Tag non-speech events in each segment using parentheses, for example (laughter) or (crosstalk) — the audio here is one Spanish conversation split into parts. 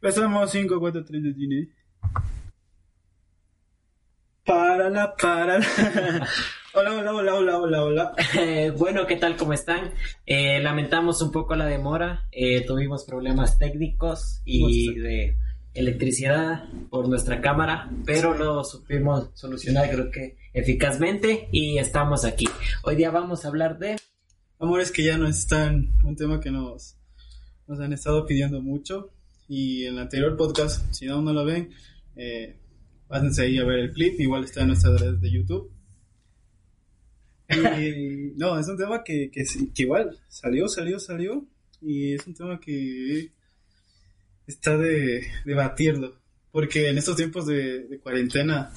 Pasamos 5, 4, 3 de cine. Para la, para la. (laughs) Hola, hola, hola, hola, hola, hola. Eh, bueno, ¿qué tal? ¿Cómo están? Eh, lamentamos un poco la demora. Eh, tuvimos problemas técnicos y de electricidad por nuestra cámara, pero lo supimos solucionar creo que eficazmente y estamos aquí. Hoy día vamos a hablar de... Amores que ya no están, un tema que nos, nos han estado pidiendo mucho y en el anterior podcast, si aún no lo ven, eh, pásense ahí a ver el clip, igual está en nuestra red de YouTube. Y (laughs) no, es un tema que, que, igual salió, salió, salió y es un tema que está de debatirlo. Porque en estos tiempos de, de cuarentena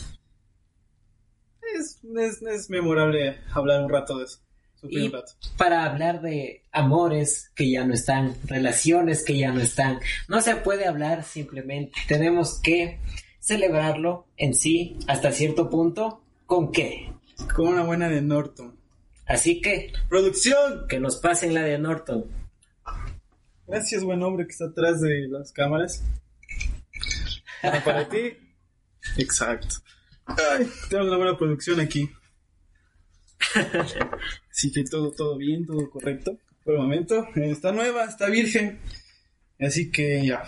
es, es, es, memorable hablar un rato de eso. Y para hablar de amores que ya no están, relaciones que ya no están, no se puede hablar simplemente. Tenemos que celebrarlo en sí hasta cierto punto. ¿Con qué? Con una buena de Norton. Así que... ¡Producción! Que nos pasen la de Norton. Gracias, buen hombre que está atrás de las cámaras. Para ti. (laughs) Exacto. Ay, tenemos una buena producción aquí. (laughs) Así que todo, todo bien, todo correcto. Por el momento, está nueva, está virgen. Así que ya.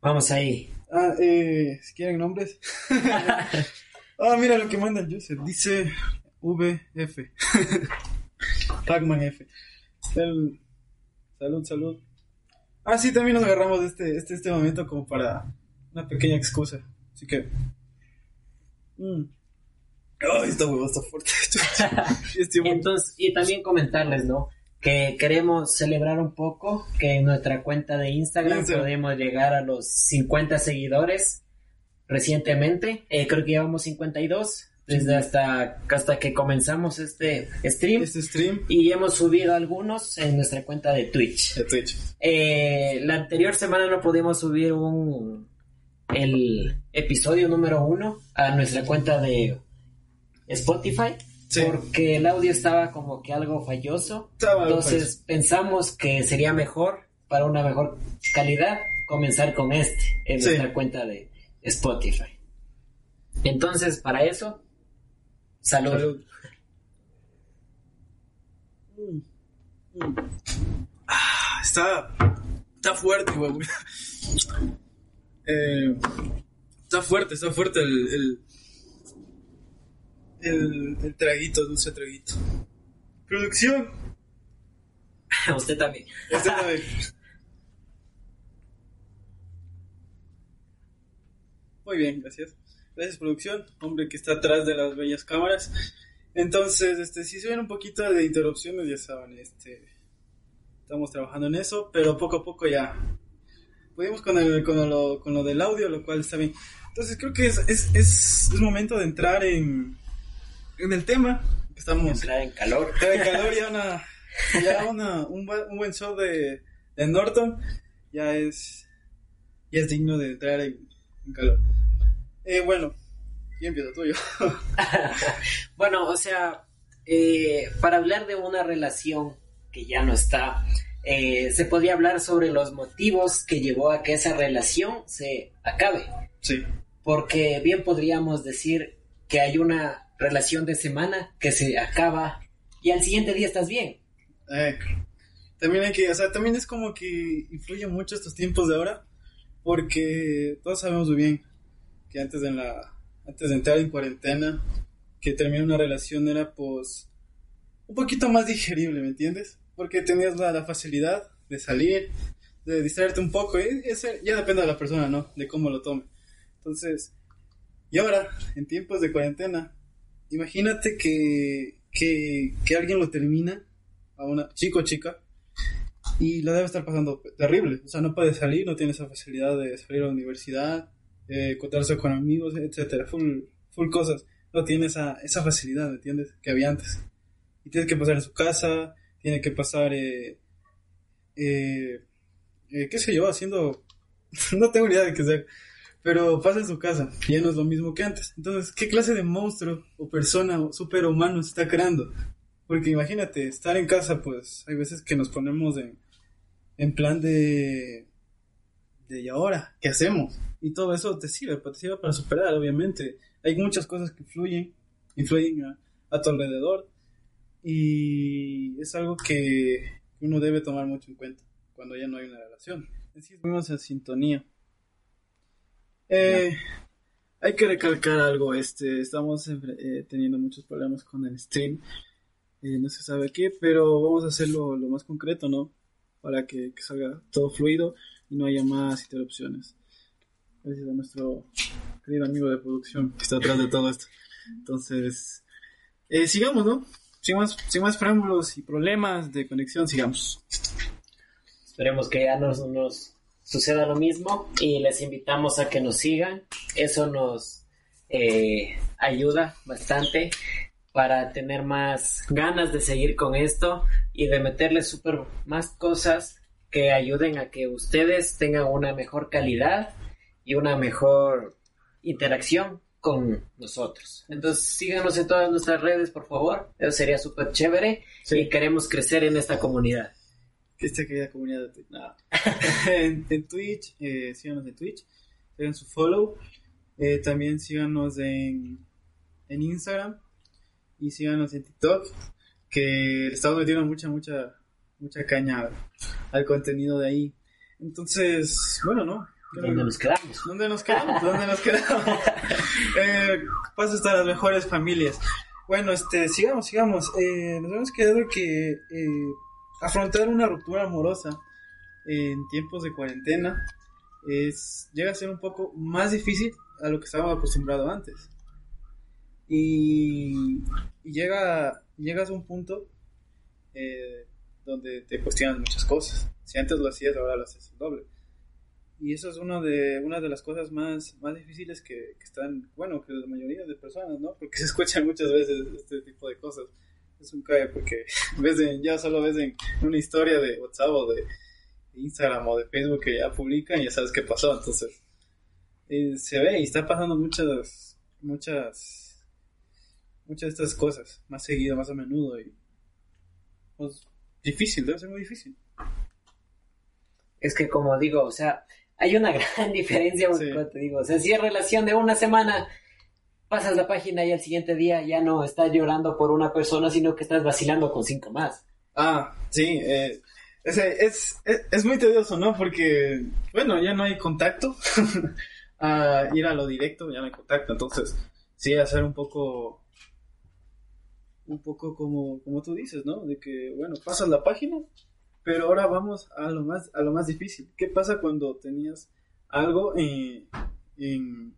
Vamos ahí. Ah, eh, si quieren nombres. (laughs) ah, mira lo que manda el Joseph. Dice VF. Pacman (laughs) F. El, Salud, salud. Ah, sí, también nos agarramos este, este, este momento como para una pequeña excusa. Así que. Mm. Esta hueva está fuerte. (laughs) (laughs) Entonces, y también comentarles, ¿no? Que queremos celebrar un poco que en nuestra cuenta de Instagram podemos llegar a los 50 seguidores recientemente. Eh, creo que llevamos 52 desde hasta, hasta que comenzamos este stream. Este stream. Y hemos subido algunos en nuestra cuenta de Twitch. De Twitch. Eh, la anterior semana no pudimos subir un el episodio número uno a nuestra cuenta de Spotify. Porque el audio estaba como que algo falloso. Entonces pensamos que sería mejor, para una mejor calidad, comenzar con este en nuestra cuenta de Spotify. Entonces, para eso, Salud. Mm. Ah, está, está fuerte, güey. (laughs) Eh, está fuerte, está fuerte el, el, el, el traguito, dulce traguito. Producción. (laughs) Usted también. Usted también. (laughs) Muy bien, gracias. Gracias, producción. Hombre que está atrás de las bellas cámaras. Entonces, este, si se ven un poquito de interrupciones, ya saben, este, estamos trabajando en eso, pero poco a poco ya pudimos con, el, con, lo, con lo del audio, lo cual está bien. Entonces, creo que es, es, es, momento de entrar en, en el tema. Estamos. Entrar en calor. Entrar (laughs) en calor, ya, una, ya una, un, un buen show de, de Norton ya es, ya es digno de entrar en calor. Eh, bueno, y empieza tuyo. (laughs) bueno, o sea, eh, para hablar de una relación que ya no está, eh, se podría hablar sobre los motivos que llevó a que esa relación se acabe. Sí. Porque bien podríamos decir que hay una relación de semana que se acaba y al siguiente día estás bien. Eh, también hay que, o sea, también es como que influye mucho estos tiempos de ahora, porque todos sabemos muy bien que antes de, la, antes de entrar en cuarentena, que terminar una relación era pues un poquito más digerible, ¿me entiendes? Porque tenías la, facilidad de salir, de distraerte un poco, y ya depende de la persona, ¿no? De cómo lo tome. Entonces, y ahora, en tiempos de cuarentena, imagínate que, que, que alguien lo termina, a una chico o chica, y lo debe estar pasando terrible. O sea, no puede salir, no tiene esa facilidad de salir a la universidad, eh, con amigos, etcétera, full, full cosas. No tiene esa, esa facilidad, ¿me entiendes? Que había antes. Y tiene que pasar en su casa, tiene que pasar, eh, eh, eh qué sé yo, haciendo, (laughs) no tengo ni idea de qué sea, pero pasa en su casa, ya no es lo mismo que antes. Entonces, ¿qué clase de monstruo o persona o superhumano está creando? Porque imagínate, estar en casa, pues hay veces que nos ponemos en, en plan de, de ¿y ahora? ¿Qué hacemos? Y todo eso te sirve, pues, te sirve para superar, obviamente. Hay muchas cosas que influyen, influyen a, tu alrededor y es algo que uno debe tomar mucho en cuenta cuando ya no hay una relación. Así estamos en sintonía. Eh, hay que recalcar algo, este, estamos eh, teniendo muchos problemas con el stream, eh, no se sabe qué, pero vamos a hacerlo lo más concreto, ¿no? Para que, salga todo fluido y no haya más interrupciones. Gracias a nuestro querido amigo de producción que está atrás de todo esto. Entonces, sigamos, ¿no? Sin más, sin más preámbulos y problemas de conexión, sigamos. Esperemos que ya nos, nos suceda lo mismo y les invitamos a que nos sigan. Eso nos eh, ayuda bastante para tener más ganas de seguir con esto y de meterle super más cosas que ayuden a que ustedes tengan una mejor calidad y una mejor interacción con nosotros. Entonces síganos en todas nuestras redes, por favor. Eso sería súper chévere y queremos crecer en esta comunidad esta querida comunidad de Twitch. (laughs) en, Twitch, eh, síganos en Twitch, hagan su follow. Eh, también síganos en, en Instagram y síganos en TikTok, que le estamos metiendo mucha, mucha, mucha caña al contenido de ahí. Entonces, bueno, ¿no? ¿Dónde nos quedamos? ¿Dónde nos quedamos? ¿Dónde nos quedamos? (laughs) eh, paso hasta las mejores familias. Bueno, este, sigamos, sigamos. Eh, nos hemos quedado que eh, afrontar una ruptura amorosa en tiempos de cuarentena es, llega a ser un poco más difícil a lo que estaba acostumbrado antes. Y, llega, llegas a un punto eh, donde te cuestionas muchas cosas. Si antes lo hacías, ahora lo haces doble. Y eso es una de, una de las cosas más, más difíciles que, que están, bueno, que la mayoría de personas, ¿no? Porque (laughs) se escuchan muchas veces este tipo de cosas es un cae porque (laughs) ves ya solo ves en una historia de WhatsApp o de Instagram o de Facebook que ya publican y ya sabes qué pasó. Entonces, eh, se ve y está pasando muchas, muchas, muchas de estas cosas, más seguido, más a menudo y pues difícil, debe ser muy difícil. Es que como digo, o sea, hay una (laughs) gran diferencia, te digo, o sea, si es relación de una semana, pasas la página y al siguiente día ya no estás llorando por una persona, sino que estás vacilando con cinco más. Ah, sí, eh, es, es, muy tedioso, ¿no? Porque, bueno, ya no hay contacto. (laughs) a ir a lo directo, ya no hay contacto. Entonces, sí, hacer un poco, un poco como, como tú dices, ¿no? De que, bueno, pasas la página, pero ahora vamos a lo más, a lo más difícil. ¿Qué pasa cuando tenías algo en, en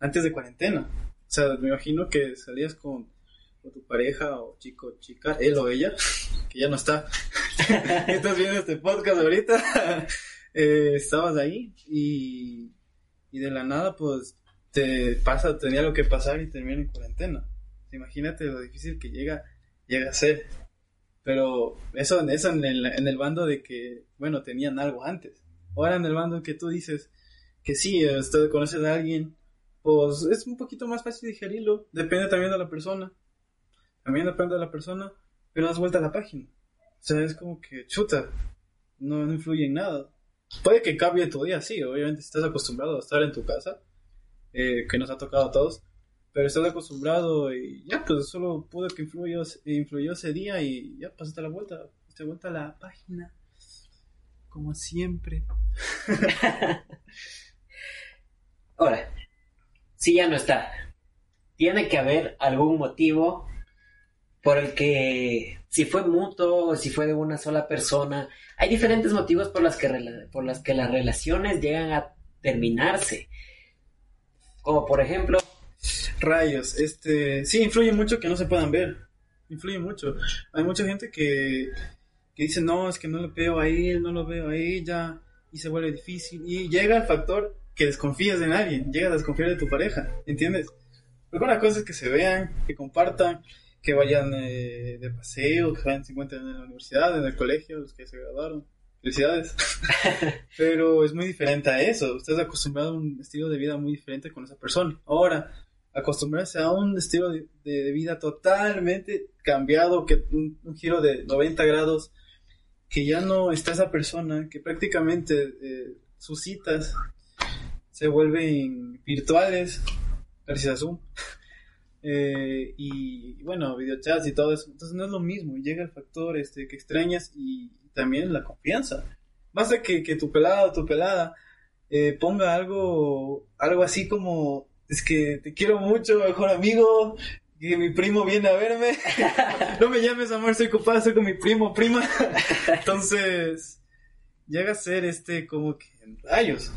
antes de cuarentena? O sea, me imagino que salías con, tu pareja o chico, chica, él o ella, que ya no está. (laughs) Estás viendo este podcast ahorita. (laughs) Eh, estabas ahí y, y de la nada, pues te pasa, tenía lo que pasar y termina en cuarentena. Imagínate lo difícil que llega, llega a ser. Pero eso, eso en, el, en el bando de que, bueno, tenían algo antes. Ahora en el bando que tú dices que sí, usted conoces a alguien pues es un poquito más fácil digerirlo. Depende también de la persona. También depende de la persona, pero das vuelta a la página. O sea, es como que chuta, no, influye en nada. Puede que cambie tu día, sí, obviamente si estás acostumbrado a estar en tu casa, eh, que nos ha tocado a todos, pero estás acostumbrado y ya, pues solo pudo que influyó, influyó ese día y ya, pasaste la vuelta, pasaste vuelta a la página, como siempre. (laughs) Ahora, si ya no está. Tiene que haber algún motivo por el que, si fue mutuo si fue de una sola persona, hay diferentes motivos por las que, por las, que las relaciones llegan a terminarse. Como por ejemplo... Rayos, este, sí, influye mucho que no se puedan ver. Influye mucho. Hay mucha gente que, que dicen, no, es que no lo veo ahí, no lo veo ahí, ya, y se vuelve difícil. Y llega el factor que desconfías en alguien, llega a desconfiar de tu pareja, ¿entiendes? Porque una cosa es que se vean, que compartan, que vayan eh, de paseo, que vayan, se encuentren en la universidad, en el colegio, los que se graduaron. Felicidades. (laughs) Pero es muy diferente a eso. Usted es acostumbrado a un estilo de vida muy diferente con esa persona. Ahora, acostumbrarse a un estilo de, vida totalmente cambiado, que un, giro de 90 grados, que ya no está esa persona, que prácticamente eh, sus citas se vuelven virtuales, gracias a Zoom. (laughs) Eh, y, bueno, videochats y todo eso. Entonces no es lo mismo. Llega el factor este, que extrañas y, también la confianza. Basta que, que tu pelada o tu pelada eh, ponga algo, algo así como, es que te quiero mucho, mejor amigo, que mi primo viene a verme. (laughs) no me llames amor, soy ocupado, soy con mi primo, prima. (laughs) Entonces, llega a ser este como que rayos.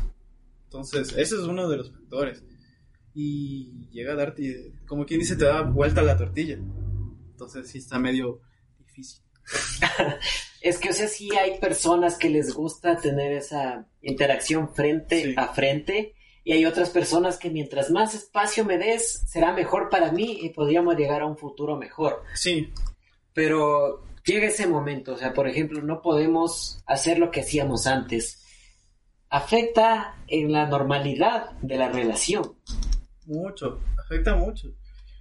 Entonces, ese es uno de los factores y llega a darte, como quien dice, te da vuelta la tortilla. Entonces sí está medio difícil. (laughs) es que, o sea, sí hay personas que les gusta tener esa interacción frente a frente y hay otras personas que mientras más espacio me des, será mejor para mí y podríamos llegar a un futuro mejor. Sí. Pero llega ese momento, o sea, por ejemplo, no podemos hacer lo que hacíamos antes. Afecta en la normalidad de la relación. Mucho, afecta mucho.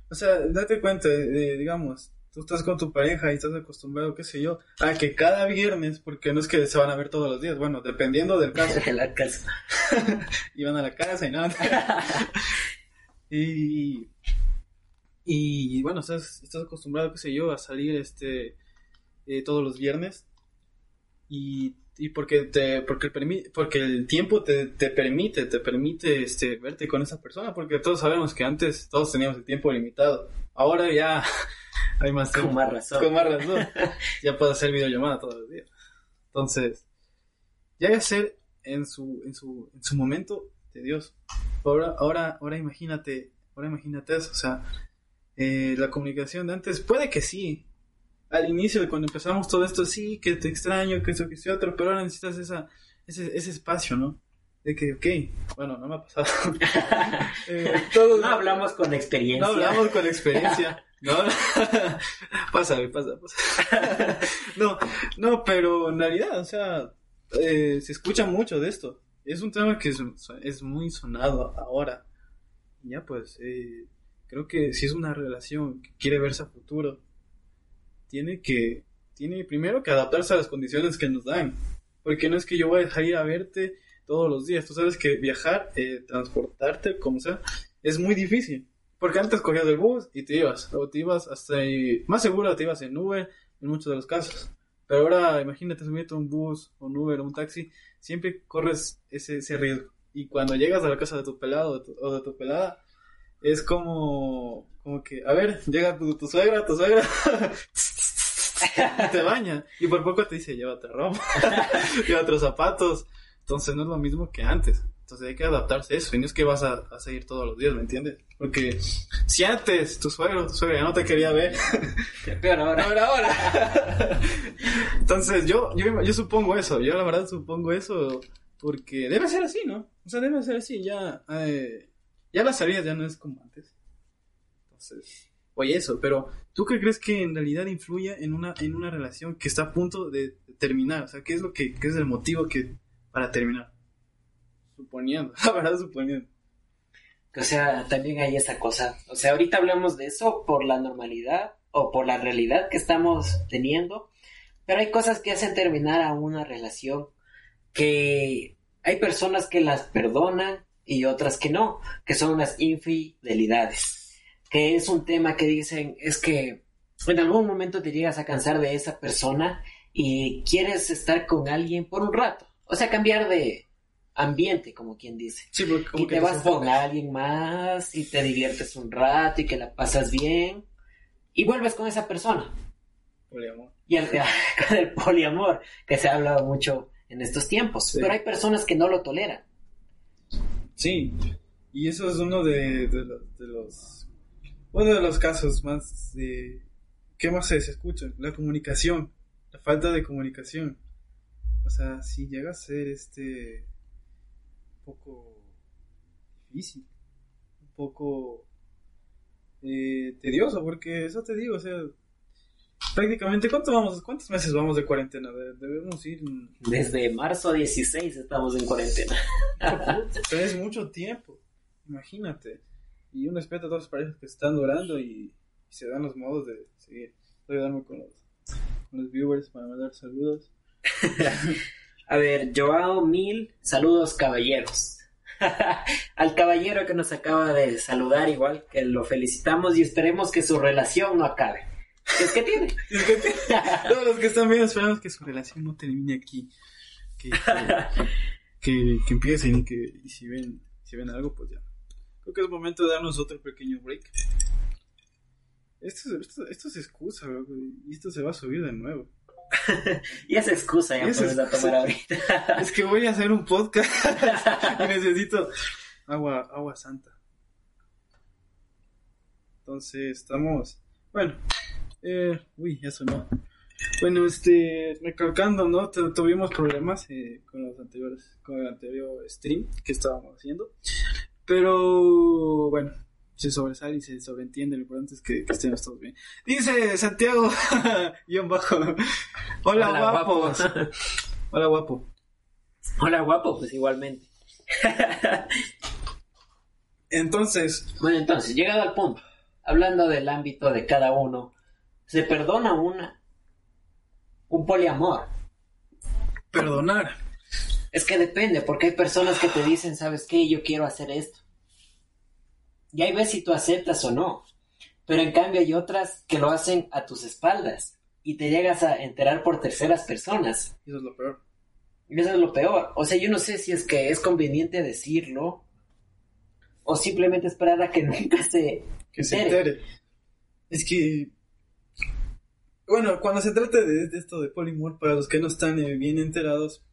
O sea, date cuenta, digamos, tú estás con tu pareja y estás acostumbrado, qué sé yo, a que cada viernes, porque no es que se van a ver todos los días, bueno, dependiendo del caso. (laughs) la casa. (laughs) Iban a la casa y nada. (laughs) y, y bueno, estás, estás acostumbrado, qué sé yo, a salir este eh, todos los viernes y y porque te porque el porque el tiempo te, permite te permite este verte con esa persona porque todos sabemos que antes todos teníamos el tiempo limitado. Ahora ya (laughs) hay más tiempo. con más razón. Con más razón. (laughs) Ya puedo hacer videollamada todos los días. Entonces ya hay ser en su en su en su momento de Dios. Ahora ahora ahora imagínate ahora imagínate eso. O sea eh, la comunicación de antes puede que sí al inicio, cuando empezamos todo esto, sí, que te extraño, que eso, que eso, otro, pero ahora necesitas esa, ese, ese espacio, ¿no? De que, ok, bueno, no me ha pasado. (laughs) eh, todos, no hablamos con experiencia. No hablamos con experiencia. No, pasa, pasa, pasa. no, no, pero en realidad, o sea, eh, se escucha mucho de esto. Es un tema que es, es muy sonado ahora. Ya, pues, eh, creo que si es una relación que quiere verse a futuro, tiene que, tiene primero que adaptarse a las condiciones que nos dan. Porque no es que yo voy a dejar ir a verte todos los días. Tú sabes que viajar, eh, transportarte, como sea, es muy difícil. Porque antes cogías el bus y te ibas. O te ibas hasta ahí, más seguro te ibas en Uber, en muchos de los casos. Pero ahora imagínate subirte a un bus, un Uber, o un taxi, siempre corres ese, ese riesgo. Y cuando llegas a la casa de tu pelado o de tu pelada, es como, como que, a ver, llega tu, tu suegra, tu suegra, (laughs) (laughs) te baña y por poco te dice, llévate ropa, (laughs) llévate otros zapatos. Entonces no es lo mismo que antes. Entonces hay que adaptarse a eso. Y no es que vas a, seguir todos los días, ¿me entiendes? Porque si antes tu suegro, tu suegra no te quería ver, (laughs) peor ahora. ahora. Entonces yo, yo, yo supongo eso. Yo la verdad supongo eso porque debe ser así, ¿no? O sea, debe ser así. Ya, eh, ya las salidas ya no es como antes. Entonces, oye eso, pero ¿tú qué crees que en realidad influye en una, en una relación que está a punto de terminar? O sea, ¿qué es lo que qué es el motivo que para terminar? Suponiendo, (laughs) la verdad suponiendo. O sea, también hay esa cosa. O sea, ahorita hablamos de eso por la normalidad o por la realidad que estamos teniendo, pero hay cosas que hacen terminar a una relación que hay personas que las perdonan y otras que no, que son las infidelidades, que es un tema que dicen es que en algún momento te llegas a cansar de esa persona y quieres estar con alguien por un rato, o sea, cambiar de ambiente, como quien dice. y te vas con alguien más y te diviertes un rato y que la pasas bien y vuelves con esa persona. Poliamor. Y el, (laughs) con el poliamor, que se ha hablado mucho en estos tiempos. Pero hay personas que no lo toleran. Sí, y eso es uno de, los, uno de los casos más de, ¿qué más se escucha? La comunicación. la falta de comunicación. O sea, si llega a ser este un poco difícil, un poco eh, tedioso, porque eso te digo, o sea, prácticamente, ¿cuánto vamos, ¿cuántos meses vamos de cuarentena? debemos ir... Desde marzo 16 estamos en cuarentena. es mucho tiempo, imagínate. Y un respeto a todas las parejas que están durando y, se dan los modos de seguir. Voy a darme con los, con los viewers para mandar saludos. (laughs) a ver, Joao Mil, saludos caballeros. (laughs) al caballero que nos acaba de saludar, igual que lo felicitamos y esperemos que su relación no acabe. (laughs) Es que tiene. Todos los que están viendo esperamos que su relación no termine aquí. Que, que, que, empiecen y que si ven si ven algo, pues ya. Creo que es momento de darnos otro pequeño break. Esto, esto, es excusa, y esto se va a subir de nuevo. (laughs) y esa excusa ya puedes tomar ahorita. (laughs) es que voy a hacer un podcast y (laughs) necesito agua, agua santa. Entonces, estamos. Bueno, eh, uy, eso no. Bueno, este, recalcando, ¿no? tuvimos problemas eh, con los anteriores, con el anterior stream que estábamos haciendo. Pero, bueno, se sobresale y se sobreentiende. Lo importante es que, que estemos todos bien. Dice Santiago, (laughs) guion bajo. Hola, guapo. (laughs) Hola, guapo. Hola, guapo, pues igualmente. (laughs) entonces. Bueno, entonces, llegado al punto, hablando del ámbito de cada uno, se perdona una. Un poliamor. Perdonar. Es que depende, porque hay personas que te dicen, ¿sabes qué? Yo quiero hacer esto. Y ahí ves si tú aceptas o no. Pero en cambio hay otras que lo hacen a tus espaldas y te llegas a enterar por terceras personas. Eso es lo peor. Eso es lo peor. O sea, yo no sé si es que es conveniente decirlo o simplemente esperar a que (laughs) nunca se, que se entere. Es que, bueno, cuando se trata de, esto de polimor, para los que no están eh, bien enterados,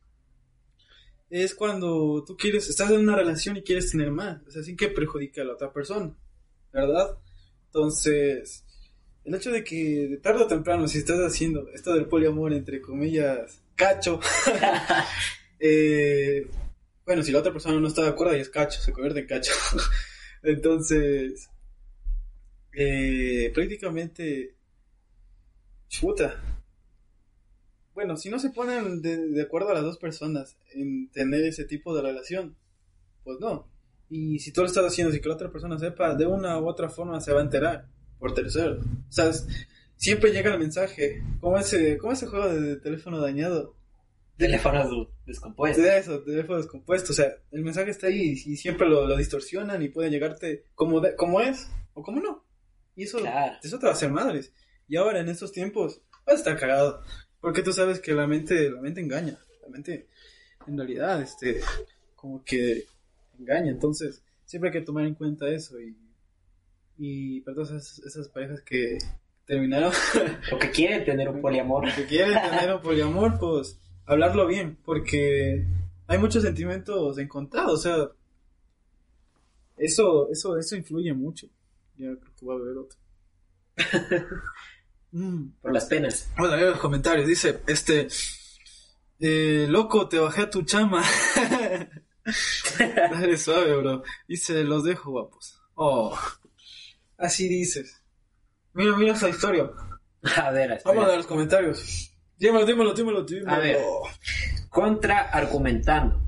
es cuando tú quieres, estás en una relación y quieres tener más, o sea, sin que perjudique a la otra persona, ¿verdad? Entonces, el hecho de que de tarde o temprano, si estás haciendo esto del poliamor, entre comillas, cacho, (laughs) eh, bueno, si la otra persona no está de acuerdo, y es cacho, se convierte en cacho. (laughs) Entonces, eh, prácticamente, chuta, bueno, si no se ponen de, acuerdo a las dos personas en tener ese tipo de relación, pues no. Y si tú lo estás haciendo, si que la otra persona sepa, de una u otra forma se va a enterar por tercero. O sea, siempre llega el mensaje, como ese, como ese juego de, teléfono dañado. Teléfono descompuesto. De eso, teléfono descompuesto. O sea, el mensaje está ahí y siempre lo, distorsionan y puede llegarte como, como es o como no. Y eso, eso te va a hacer madres. Y ahora en estos tiempos, vas a estar cagado. Porque tú sabes que la mente, la mente engaña. La mente, en realidad, este, como que engaña. Entonces, siempre hay que tomar en cuenta eso. Y, y para todas esas, parejas que terminaron. o que quieren tener un poliamor. (laughs) que quieren tener un poliamor, pues, hablarlo bien. Porque hay muchos sentimientos encontrados. O sea, eso, eso, eso influye mucho. Ya creo que va a haber otro. (laughs) Mm. Por las penas. Bueno, leo los comentarios. Dice, este, eh, loco, te bajé a tu chama. (laughs) Dale suave, bro. Dice, los dejo guapos. Oh, así dices. Mira, mira esa historia. A ver, Vamos a ver los comentarios. Dímelo, dímelo, dímelo, dímelo. A ver, contra argumentando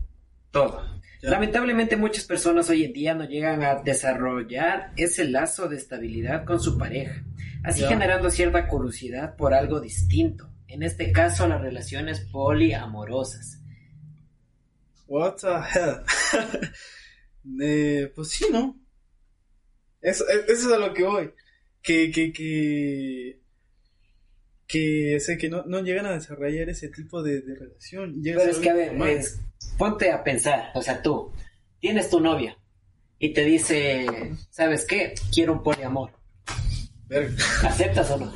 todo. Lamentablemente muchas personas hoy en día no llegan a desarrollar ese lazo de estabilidad con su pareja así generando cierta curiosidad por algo distinto. En este caso, las relaciones poliamorosas. What the hell? (laughs) eh, pues sí, ¿no? Eso, e, eso, es a lo que voy. Que, que, que, que sé que no, no llegan a desarrollar ese tipo de, relación. Pero es que, a ver, ponte a pensar, o sea, tú tienes tu novia y te dice, ¿sabes qué? Quiero un poliamor. ¿Aceptas o no?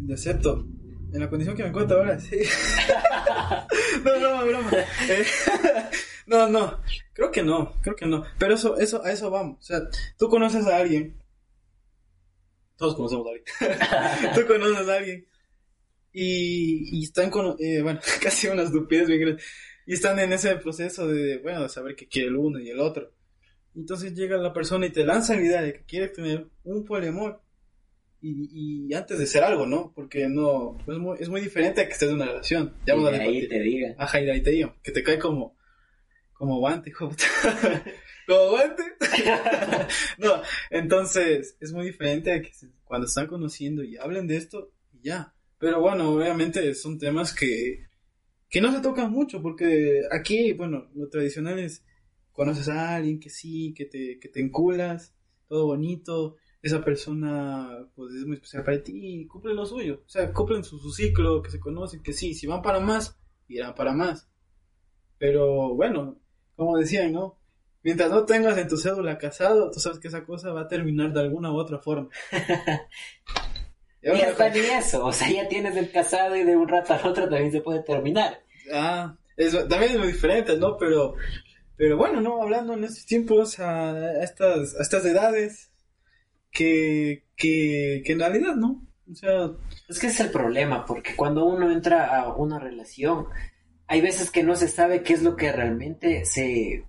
Yo acepto. En la condición que me encuentro ahora, sí. (laughs) no, broma, broma. Eh, (laughs) no, no. Creo que no, creo que no. Pero eso, eso, a eso vamos. O sea, tú conoces a alguien. Todos conocemos a alguien. (laughs) tú conoces a alguien. y, y están con, eh, bueno, casi una estupidez bien y están en ese proceso de, bueno, de saber qué quiere el uno y el otro. Entonces llega la persona y te lanza la idea de que quiere tener un poliamor. Y, y antes de ser algo, ¿no? Porque no, es muy, es muy diferente a que estés en una relación. Ya y de ahí te diga. Ajá, y de ahí te digo, que te cae como, como guante, hijo. (laughs) como guante. (laughs) no, entonces es muy diferente a que cuando están conociendo y hablen de esto, y ya. Pero bueno, obviamente son temas que, que no se tocan mucho, porque aquí, bueno, lo tradicional es conoces a alguien que sí, que te, que te enculas, todo bonito, esa persona pues es muy especial para ti y cumple lo suyo, o sea, cumplen su, su ciclo, que se conocen, que sí, si van para más, irán para más. Pero bueno, como decían, ¿no? Mientras no tengas en tu cédula casado, tú sabes que esa cosa va a terminar de alguna u otra forma. (laughs) y hasta ni eso, o sea, ya tienes el casado y de un rato al otro también se puede terminar. Ah, también es muy diferente, ¿no? Pero pero bueno, no, hablando en estos tiempos, a, estas, a estas edades, que, que, que en realidad no. O sea... Es que es el problema, porque cuando uno entra a una relación, hay veces que no se sabe qué es lo que realmente se,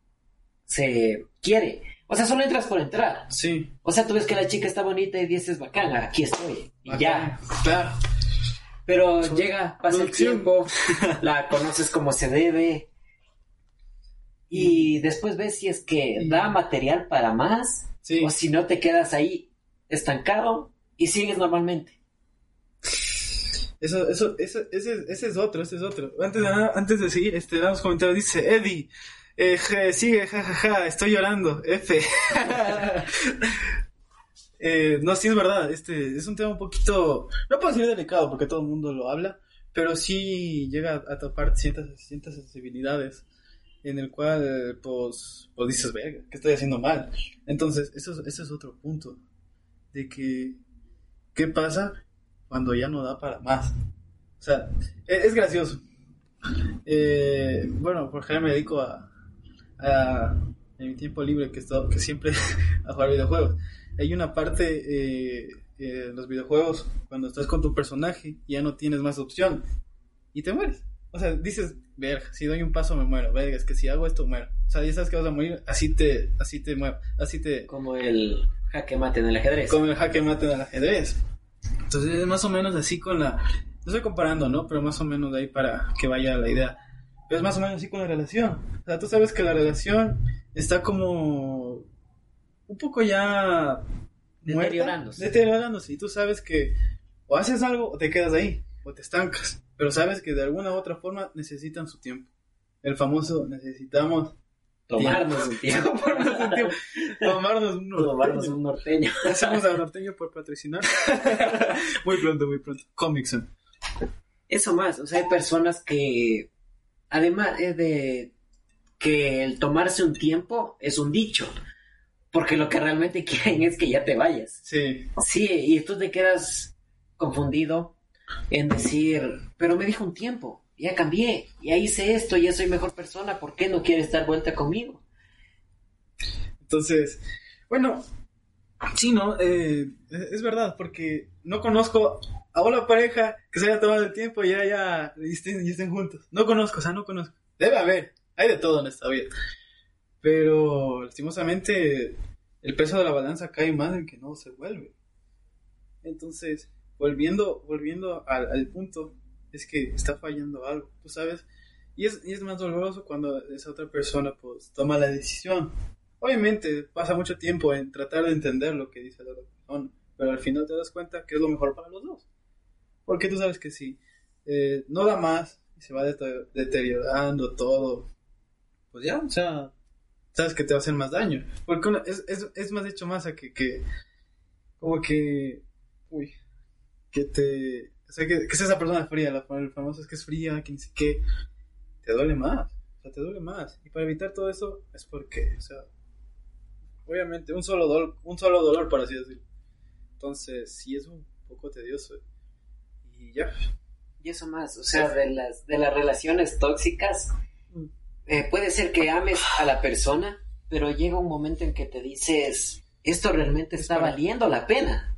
se quiere. O sea, solo entras por entrar. Sí. O sea, tú ves que la chica está bonita y dices, bacán, aquí estoy. Y ya. Claro. Pero llega, pasa el tiempo, la conoces como se debe, y después ves si es que da material para más o si no te quedas ahí estancado y sigues normalmente. Eso, eso, eso, ese, ese es otro, ese es otro. Antes de antes de seguir, este, damos comentarios, dice Eddie, eh, sigue, jajaja, estoy llorando, F. (laughs) eh, no, sí es verdad, este, es un tema un poquito, no puedo decir delicado porque todo el mundo lo habla, pero sí llega a, topar ciertas, ciertas sensibilidades en el cual, pues, pues dices, verga, ¿qué estoy haciendo mal? Entonces, eso, ese es otro punto, de que, ¿qué pasa cuando ya no da para más? O sea, e, es, gracioso. Eh, bueno, por ejemplo, me dedico a, a, en mi tiempo libre que, estoy, que siempre (laughs) a jugar videojuegos. Hay una parte eh, en los videojuegos, cuando estás con tu personaje, ya no tienes más opción y te mueres. O sea, dices, verga, si doy un paso me muero, verga, es que si hago esto muero. O sea, ya sabes que vas a morir, así te, así te muero, así te... Como el jaque mate en el ajedrez. Como el jaque mate en el ajedrez. Entonces es más o menos así con la... No estoy comparando, ¿no? Pero más o menos de ahí para que vaya la idea. Pero es más o menos así con la relación. O sea, tú sabes que la relación está como... Un poco ya... Deteriorándose. deteriorándose. Y tú sabes que o haces algo o te quedas ahí, o te estancas. Pero sabes que de alguna u otra forma necesitan su tiempo. El famoso necesitamos tomarnos un tiempo. tomarnos un norteño. Tomarnos un norteño. (laughs) Hacemos al norteño por patrocinar. (laughs) muy pronto, muy pronto. Comics. Eso más, o sea, hay personas que además es de que el tomarse un tiempo es un dicho. Porque lo que realmente quieren es que ya te vayas. Sí. Sí, y tú te quedas confundido, en decir, pero me dijo un tiempo, ya cambié, ya hice esto, ya soy mejor persona, ¿por qué no quiere estar vuelta conmigo? Entonces, bueno, sí, ¿no? Eh, es verdad, porque no conozco a una pareja que se haya tomado el tiempo y ya, estén, juntos. No conozco, o sea, no conozco. Debe haber, hay de todo en esta vida. Pero, lastimosamente, el peso de la balanza cae más en que no se vuelve. Entonces, volviendo, volviendo al, punto, es que está fallando algo, tú sabes, y es, y es más doloroso cuando esa otra persona pues toma la decisión. Obviamente pasa mucho tiempo en tratar de entender lo que dice la otra persona, pero al final te das cuenta que es lo mejor para los dos. Porque tú sabes que si eh, no da más y se va deteriorando todo, pues ya, o sea, sabes que te va a hacer más daño. Porque es, es, es más hecho más a que, que como que, uy, que te... O sea, que, que es esa persona fría, la, el famoso es que es fría, que ni sé qué, te duele más, o sea, te duele más. Y para evitar todo eso es porque, o sea, obviamente un solo dolor, un solo dolor, por así decirlo. Entonces, sí es un poco tedioso. Y ya. Y eso más, o sea, de las, de las relaciones tóxicas, mm. eh, puede ser que ames a la persona, pero llega un momento en que te dices, esto realmente está valiendo la pena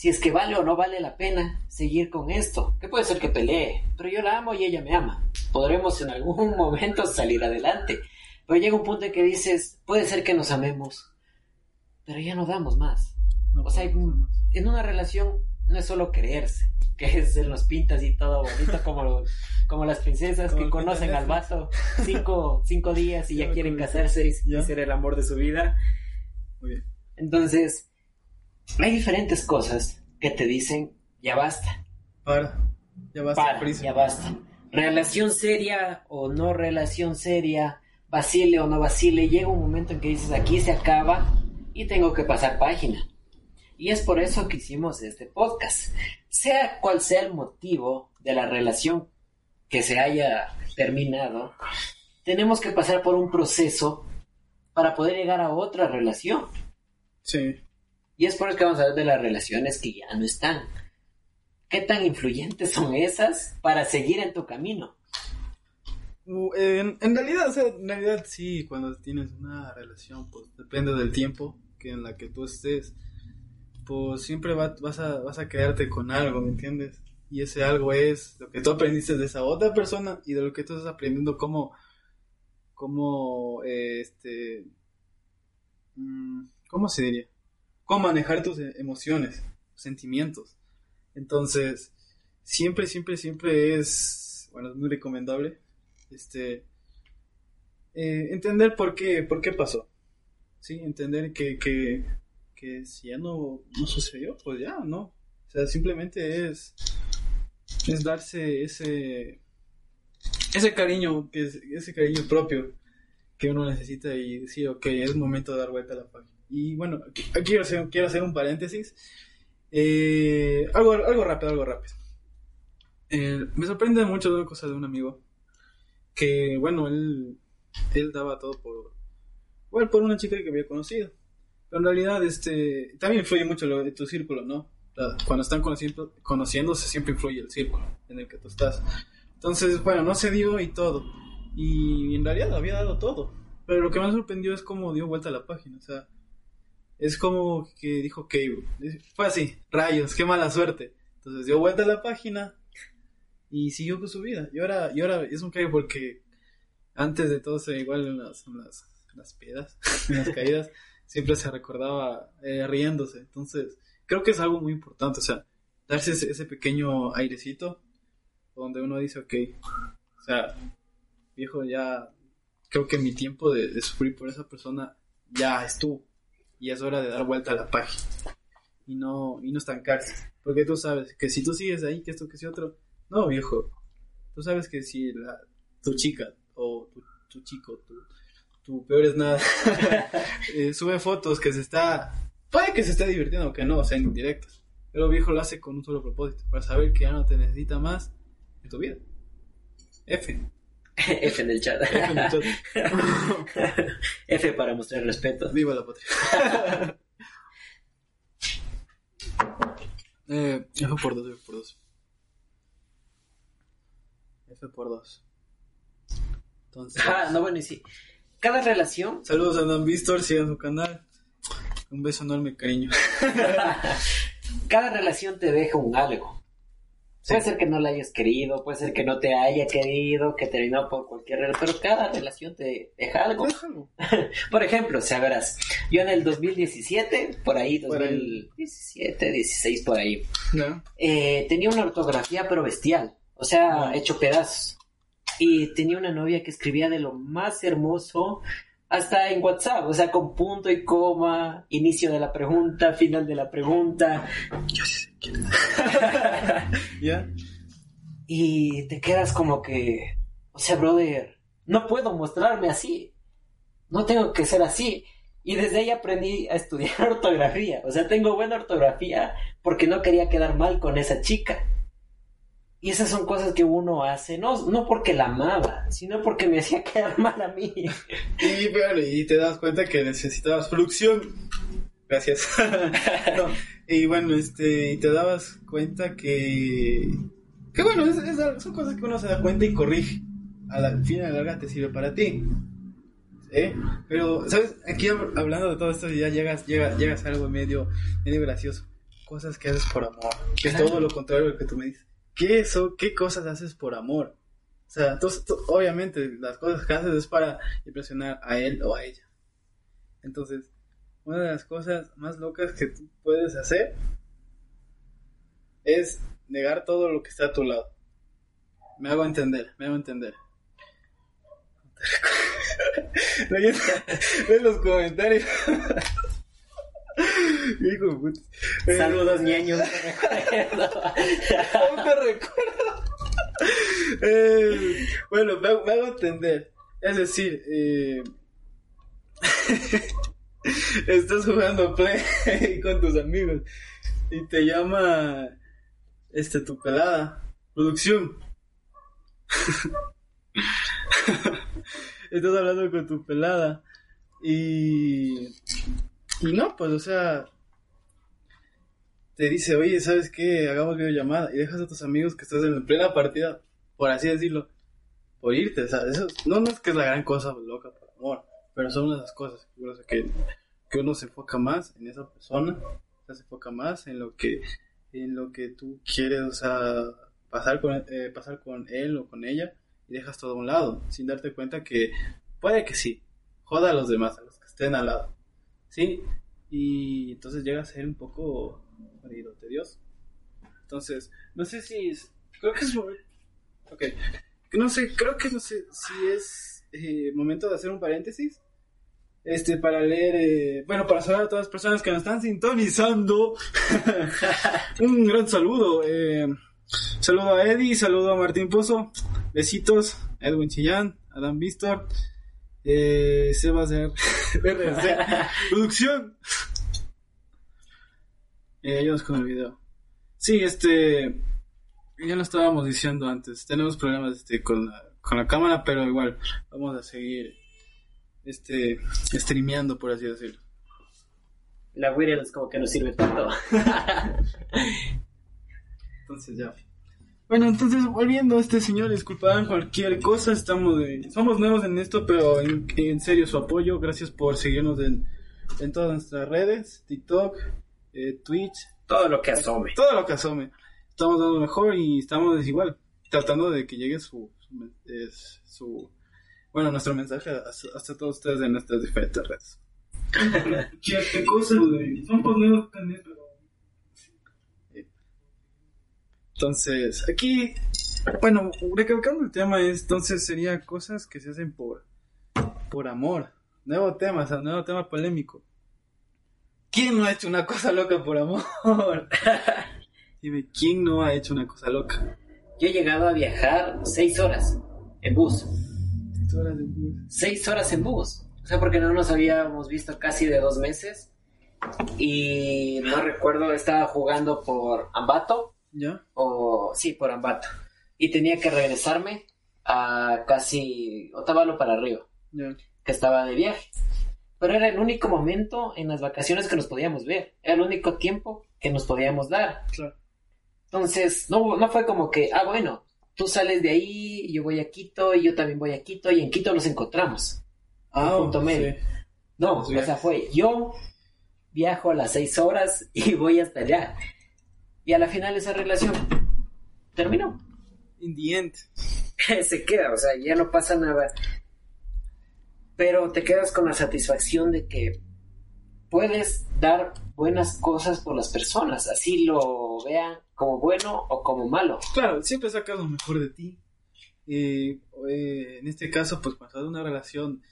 si es que vale o no vale la pena seguir con esto. Que puede ser que pelee, pero yo la amo y ella me ama. Podremos en algún (laughs) momento salir adelante. Pero llega un punto en que dices, puede ser que nos amemos, pero ya no damos más. o sea, en una relación no es solo creerse, (laughs) que se los pintas y todo bonito como, como las princesas que conocen al vato cinco, cinco días y (laughs) ya quieren casarse y, ser el amor de su vida. Muy bien. Entonces, hay diferentes cosas que te dicen, ya basta. Para, ya basta. ya basta. Relación seria o no relación seria, vacile o no vacile, llega un momento en que dices, aquí se acaba y tengo que pasar página. Y es por eso que hicimos este podcast. Sea cual sea el motivo de la relación que se haya terminado, tenemos que pasar por un proceso para poder llegar a otra relación. Sí. Y es por eso que vamos a hablar de las relaciones que ya no están. ¿Qué tan influyentes son esas para seguir en tu camino? Uh, en, realidad, o sea, en realidad sí, cuando tienes una relación, pues depende del tiempo que en la que tú estés, pues siempre vas, a, vas a quedarte con algo, ¿me entiendes? Y ese algo es lo que tú aprendiste de esa otra persona y de lo que tú estás aprendiendo como, como, eh, este, mm, ¿cómo se diría? Cómo manejar tus emociones, sentimientos. Entonces, siempre, siempre, siempre es, bueno, es muy recomendable, este, eh, entender por qué, por qué pasó. Sí, entender que, que, que si ya no, no sucedió, pues ya, ¿no? O sea, simplemente es, es darse ese, ese cariño, que ese cariño propio que uno necesita y decir, ok, es momento de dar vuelta a la página. Y bueno, aquí quiero hacer, quiero hacer un paréntesis. Eh, algo, algo rápido, algo rápido. Eh, me sorprende mucho una cosa de un amigo. Que, bueno, él, él daba todo por, bueno, por una chica que había conocido. Pero en realidad, este, también influye mucho lo de tu círculo, ¿no? Cuando están conociendo, conociéndose, siempre influye el círculo en el que tú estás. Entonces, bueno, no se dio y todo. Y en realidad había dado todo. Pero lo que me sorprendió es cómo dio vuelta a la página. O sea, es como que dijo que fue así, rayos, qué mala suerte. Entonces dio vuelta a la página y siguió con su vida. Y ahora, y ahora es un caigo porque antes de todo, igual en las, en las, en las piedras, (laughs) las caídas, siempre se recordaba eh, riéndose. Entonces, creo que es algo muy importante, o sea, darse ese, pequeño airecito donde uno dice, ok, o sea, viejo, ya creo que mi tiempo de sufrir por esa persona ya estuvo y es hora de dar vuelta a la página y no, y no estancarse. Porque tú sabes que si tú sigues ahí, que esto, que si otro, no, viejo. Tú sabes que si la, tu chica o tu, chico, tu, tu, peor es nada, (laughs) eh, sube fotos que se está, puede que se esté divirtiendo o que no, o sea, en directos. Pero viejo lo hace con un solo propósito, para saber que ya no te necesita más en tu vida. F. (laughs) F en el chat. F en el chat. (laughs) F para mostrar respeto. Viva la patria. (laughs) eh, F por dos, F por dos. F por dos. Entonces. Ah, no, bueno, y sí. Cada relación. Saludos a Dan Vistor, sigan su canal. Un beso enorme, cariño. Cada relación te deja un algo. Puede ser que no la hayas querido, puede ser que no te haya querido, que terminó por cualquier relación, pero cada relación te deja algo. (laughs) por ejemplo, si verás, yo en el 2017, por ahí, 2017, 16, por ahí, eh, tenía una ortografía pero bestial, o sea, hecho pedazos. Y tenía una novia que escribía de lo más hermoso, hasta en WhatsApp, o sea, con punto y coma, inicio de la pregunta, final de la pregunta. Yo sé quién (laughs) ¿Ya? Y te quedas como que, o sea, brother, no puedo mostrarme así. No tengo que ser así. Y desde ahí aprendí a estudiar (laughs) ortografía. O sea, tengo buena ortografía porque no quería quedar mal con esa chica. Y esas son cosas que uno hace, no, no porque la amaba, sino porque me hacía (laughs) quedar mal a mí. Y, bueno, y te das cuenta que necesitabas fluxión. Gracias. (laughs) y bueno, este, y te dabas cuenta que, que bueno, son cosas que uno se da cuenta y corrige. Al fin y a la larga te sirve para ti. ¿Eh? Pero, ¿sabes? Aquí hablando de todo esto ya llegas, llegas, llegas a algo medio, medio gracioso cosas que haces por amor, que es todo lo contrario de lo que tú me dices. ¿Qué eso? ¿Qué cosas haces por amor? O sea, obviamente las cosas que haces es para impresionar a él o a ella. Entonces, una de las cosas más locas que tú puedes hacer es negar todo lo que está a tu lado. Me hago entender, me hago entender. (laughs) (laughs) Ven los comentarios. (laughs) Hijo Saludos, ñaños. (laughs) No te recuerdo. Eh, bueno, me, hago entender. Es decir, eh, (laughs) estás jugando play (laughs) con tus amigos y te llama este tu pelada, producción. estás hablando con tu pelada y y no, pues o sea te dice, "Oye, ¿sabes qué? Hagamos videollamada" y dejas a tus amigos que estás en plena partida, por así decirlo, por irte, o sea, eso no, es que es la gran cosa loca por amor, pero son las cosas que, uno se enfoca más en esa persona, se enfoca más en lo que en lo que tú quieres, o sea, pasar con, eh, pasar con él o con ella y dejas todo a un lado, sin darte cuenta que puede que sí, joda a los demás, a los que estén al lado, ¿sí? Y entonces llega a ser un poco marido tedioso. Entonces, no sé si es, creo que es, ok, no sé, creo que no sé si es eh, momento de hacer un paréntesis este, para leer, eh, bueno, para saludar a todas las personas que nos están sintonizando. (laughs) un gran saludo. Eh, saludo a Eddie, saludo a Martín Pozo, besitos, Edwin Chillán, Adam Vistor, eh, Sebas de (laughs) (laughs) Producción. Eh, ayúdanos con el video. Sí, este, ya lo estábamos diciendo antes, tenemos problemas este, con, la, con la cámara, pero igual vamos a seguir este, streameando, por así decirlo. La es como que no sirve tanto. (laughs) entonces ya. Bueno, entonces volviendo a este señor, disculpaban cualquier cosa, estamos de, somos nuevos en esto, pero en, serio su apoyo, gracias por seguirnos en, en todas nuestras redes, TikTok, eh, Twitch. Todo lo que asome. Todo lo que asome. Estamos dando mejor y estamos desigual, tratando de que llegue su, su bueno, nuestro mensaje hasta todos ustedes en nuestras diferentes redes. (laughs) ¿Qué cosas, Son nuevos también, pero... Entonces, aquí, bueno, recalcando el tema es, entonces sería cosas que se hacen por, por amor. Nuevo tema, o sea, nuevo tema polémico. ¿Quién no ha hecho una cosa loca por amor? (laughs) Dime, ¿quién no ha hecho una cosa loca? Yo he llegado a viajar seis horas en bus horas en bus. Seis horas en bus. O sea, porque no nos habíamos visto casi de dos meses. Y no recuerdo, estaba jugando por Ambato. ¿Ya? O sí, por Ambato. Y tenía que regresarme a casi Otavalo para arriba. ¿Ya? Que estaba de viaje. Pero era el único momento en las vacaciones que nos podíamos ver. Era el único tiempo que nos podíamos dar. Claro. Entonces, no, no fue como que, ah, bueno, tú sales de ahí, yo voy a Quito, y yo también voy a Quito, y en Quito nos encontramos. Ah, punto medio. No, o sea, fue yo viajo a las seis horas (laughs) y voy hasta allá. Y a la final esa relación terminó. In (laughs) Se queda, o sea, ya no pasa nada. Pero te quedas con la satisfacción de que puedes dar buenas cosas por las personas, así lo vean como bueno o como malo. Claro, siempre sacas lo mejor de ti. Eh, en este caso, pues cuando una relación,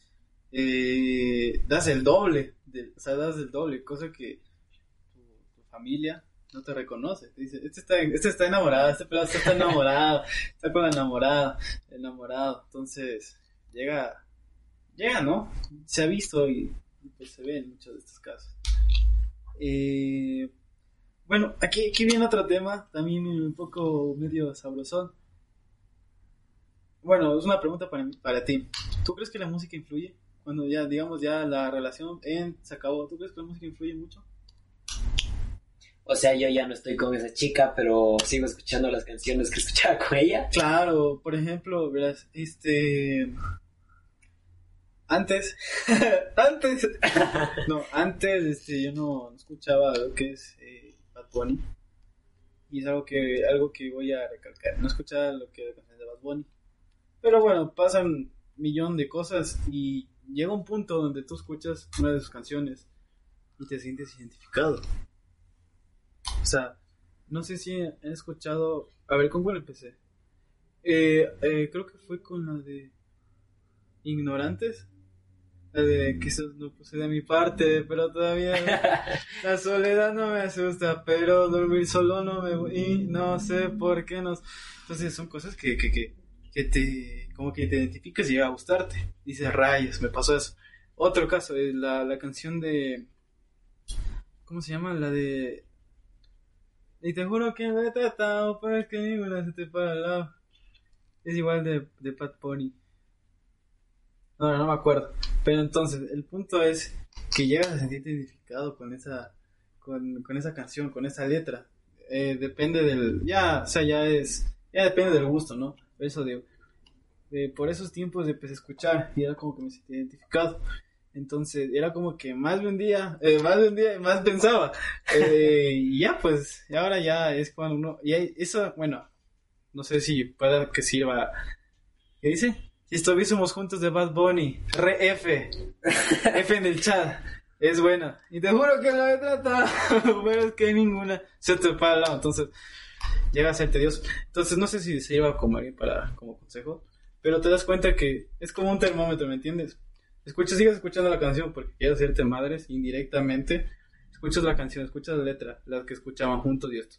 eh, das el doble, o sea, das el doble, cosa que tu, familia no te reconoce. Te dice, este está, este está enamorado, este pedazo está enamorado, está con la enamorada, enamorado. Entonces, llega, llega, ¿no? Se ha visto y, pues se ve en muchos de estos casos. Eh, bueno, aquí, aquí viene otro tema, también un poco medio sabrosón. Bueno, es una pregunta para, para ti. ¿Tú crees que la música influye? Cuando ya, digamos, ya la relación en, se acabó, ¿tú crees que la música influye mucho? O sea, yo ya no estoy con esa chica, pero sigo escuchando las canciones que escuchaba con ella. Claro, por ejemplo, verás, este... Antes, (laughs) antes, no, antes, este, yo no escuchaba lo que es... Eh, Bad Bunny. Y es algo que, algo que voy a recalcar. No escuchaba lo que era de Bad Bunny. Pero bueno, pasan millón de cosas y llega un punto donde tú escuchas una de sus canciones y te sientes identificado. O sea, no sé si han escuchado. A ver, ¿con cuál empecé? Eh, eh, creo que fue con la de Ignorantes. La de quizás no puse de mi parte, pero todavía (laughs) la soledad no me asusta, pero dormir solo no me y no sé por qué nos. Entonces son cosas que, que, que, que te como que te identificas y llega a gustarte. Dices rayos, me pasó eso. Otro caso es la, la canción de ¿cómo se llama? La de y te juro que me he tratado, pero es que ninguna se te para al lado. Es igual de, de Pat Pony. No, no me acuerdo. Pero entonces, el punto es que llegas a sentirte identificado con esa, con, con esa canción, con esa letra. Eh, depende del, ya, o sea, ya es, ya depende del gusto, ¿no? Eso digo. Eh, por esos tiempos empecé a escuchar y era como que me sentía identificado. Entonces era como que más vendía, eh, más vendía y más pensaba. Eh, y ya pues, y ahora ya es cuando uno, y eso, bueno, no sé si pueda que sirva. ¿Qué dice? Si estuviésemos juntos de Bad Bunny, re F, F en el chat, es buena. Y te juro que la he tratado, (laughs) pero es que ninguna se te para al lado, entonces llega a ser tedioso. Entonces no sé si sirva como alguien para, como consejo, pero te das cuenta que es como un termómetro, ¿me entiendes? Escuchas, sigues escuchando la canción porque quieres hacerte madres indirectamente. Escuchas la canción, escuchas la letra, las que escuchaban juntos y esto.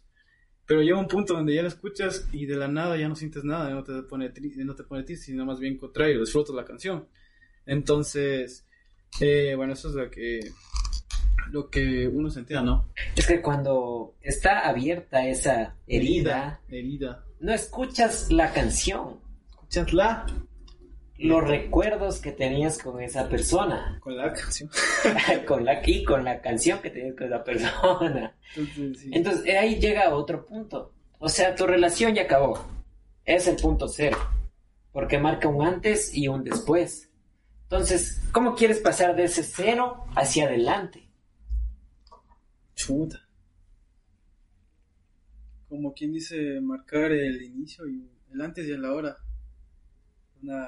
Pero llega un punto donde ya la escuchas y de la nada ya no sientes nada, no te pone triste, no te pone triste, sino más bien contrario, disfrutas la canción. Entonces, eh, bueno, eso es lo que lo que uno sentía, ¿no? Es que cuando está abierta esa herida, herida, no escuchas la canción, escuchas la los recuerdos que tenías con esa persona. Con la canción. (laughs) con la, y con la canción que tenías con esa persona. Entonces, ahí llega otro punto. O sea, tu relación ya acabó. Es el punto cero. Porque marca un antes y un después. Entonces, ¿cómo quieres pasar de ese cero hacia adelante? Chuta. Como quien dice, marcar el inicio y el antes y el ahora. Una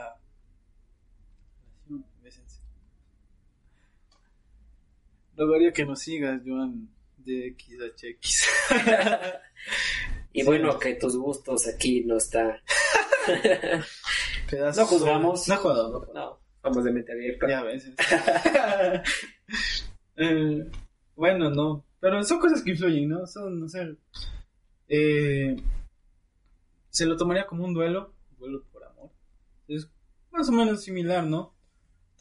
Rogaría que nos sigas, Joan, de X a X. (laughs) y bueno, que tus gustos aquí no están. no juzgamos. No jugamos. No, vamos de mente abierta. Ya ves. (laughs) eh, bueno, no. Pero son cosas que influyen, ¿no? Son, no sé. Eh, se lo tomaría como un duelo. Duelo por amor. Es más o menos similar, ¿no?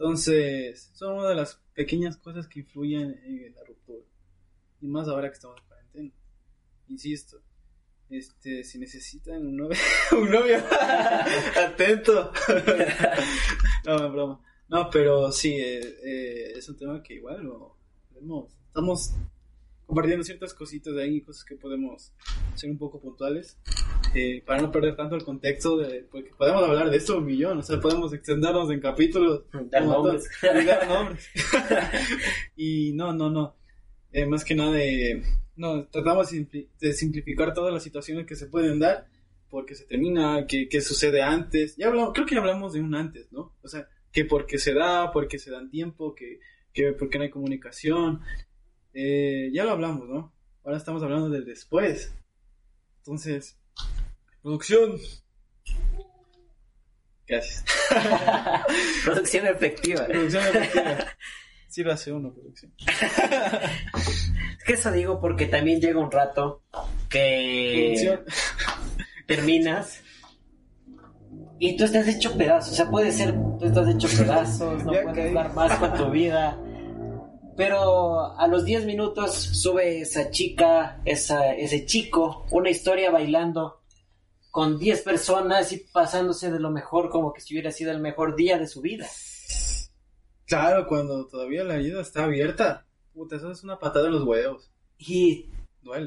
Entonces, son una de las pequeñas cosas que influyen en la ruptura. Y más ahora que estamos en cuarentena. Insisto, este, si necesitan un novio, (laughs) un novio (laughs) atento. (laughs) no, broma. No, pero sí, eh, eh, es un tema que igual lo vemos. Estamos compartiendo ciertas cositas de ahí, cosas que podemos ser un poco puntuales, eh, para no perder tanto el contexto, de, porque podemos hablar de esto un millón, o sea, podemos extendernos en capítulos, dar nombres, y dar nombres. (laughs) y no, no, no, eh, más que nada de, no, tratamos de simplificar todas las situaciones que se pueden dar, porque se termina, que, que sucede antes, ya hablamos, creo que ya hablamos de un antes, ¿no? O sea, que porque se da, porque se dan tiempo, que, que porque no hay comunicación, eh, ya lo hablamos, ¿no? Ahora estamos hablando del después. Entonces, producción. Gracias. (laughs) producción efectiva. Producción efectiva. Sí, lo hace uno, producción. es que eso digo porque también llega un rato que terminas y tú estás hecho pedazos. O sea, puede ser, tú estás hecho (laughs) pedazos, no puedes dar más con tu vida pero a los 10 minutos sube esa chica, esa, ese chico, una historia bailando con 10 personas y pasándose de lo mejor como que si hubiera sido el mejor día de su vida. Claro, cuando todavía la vida está abierta. Puta, eso es una patada en los huevos. Y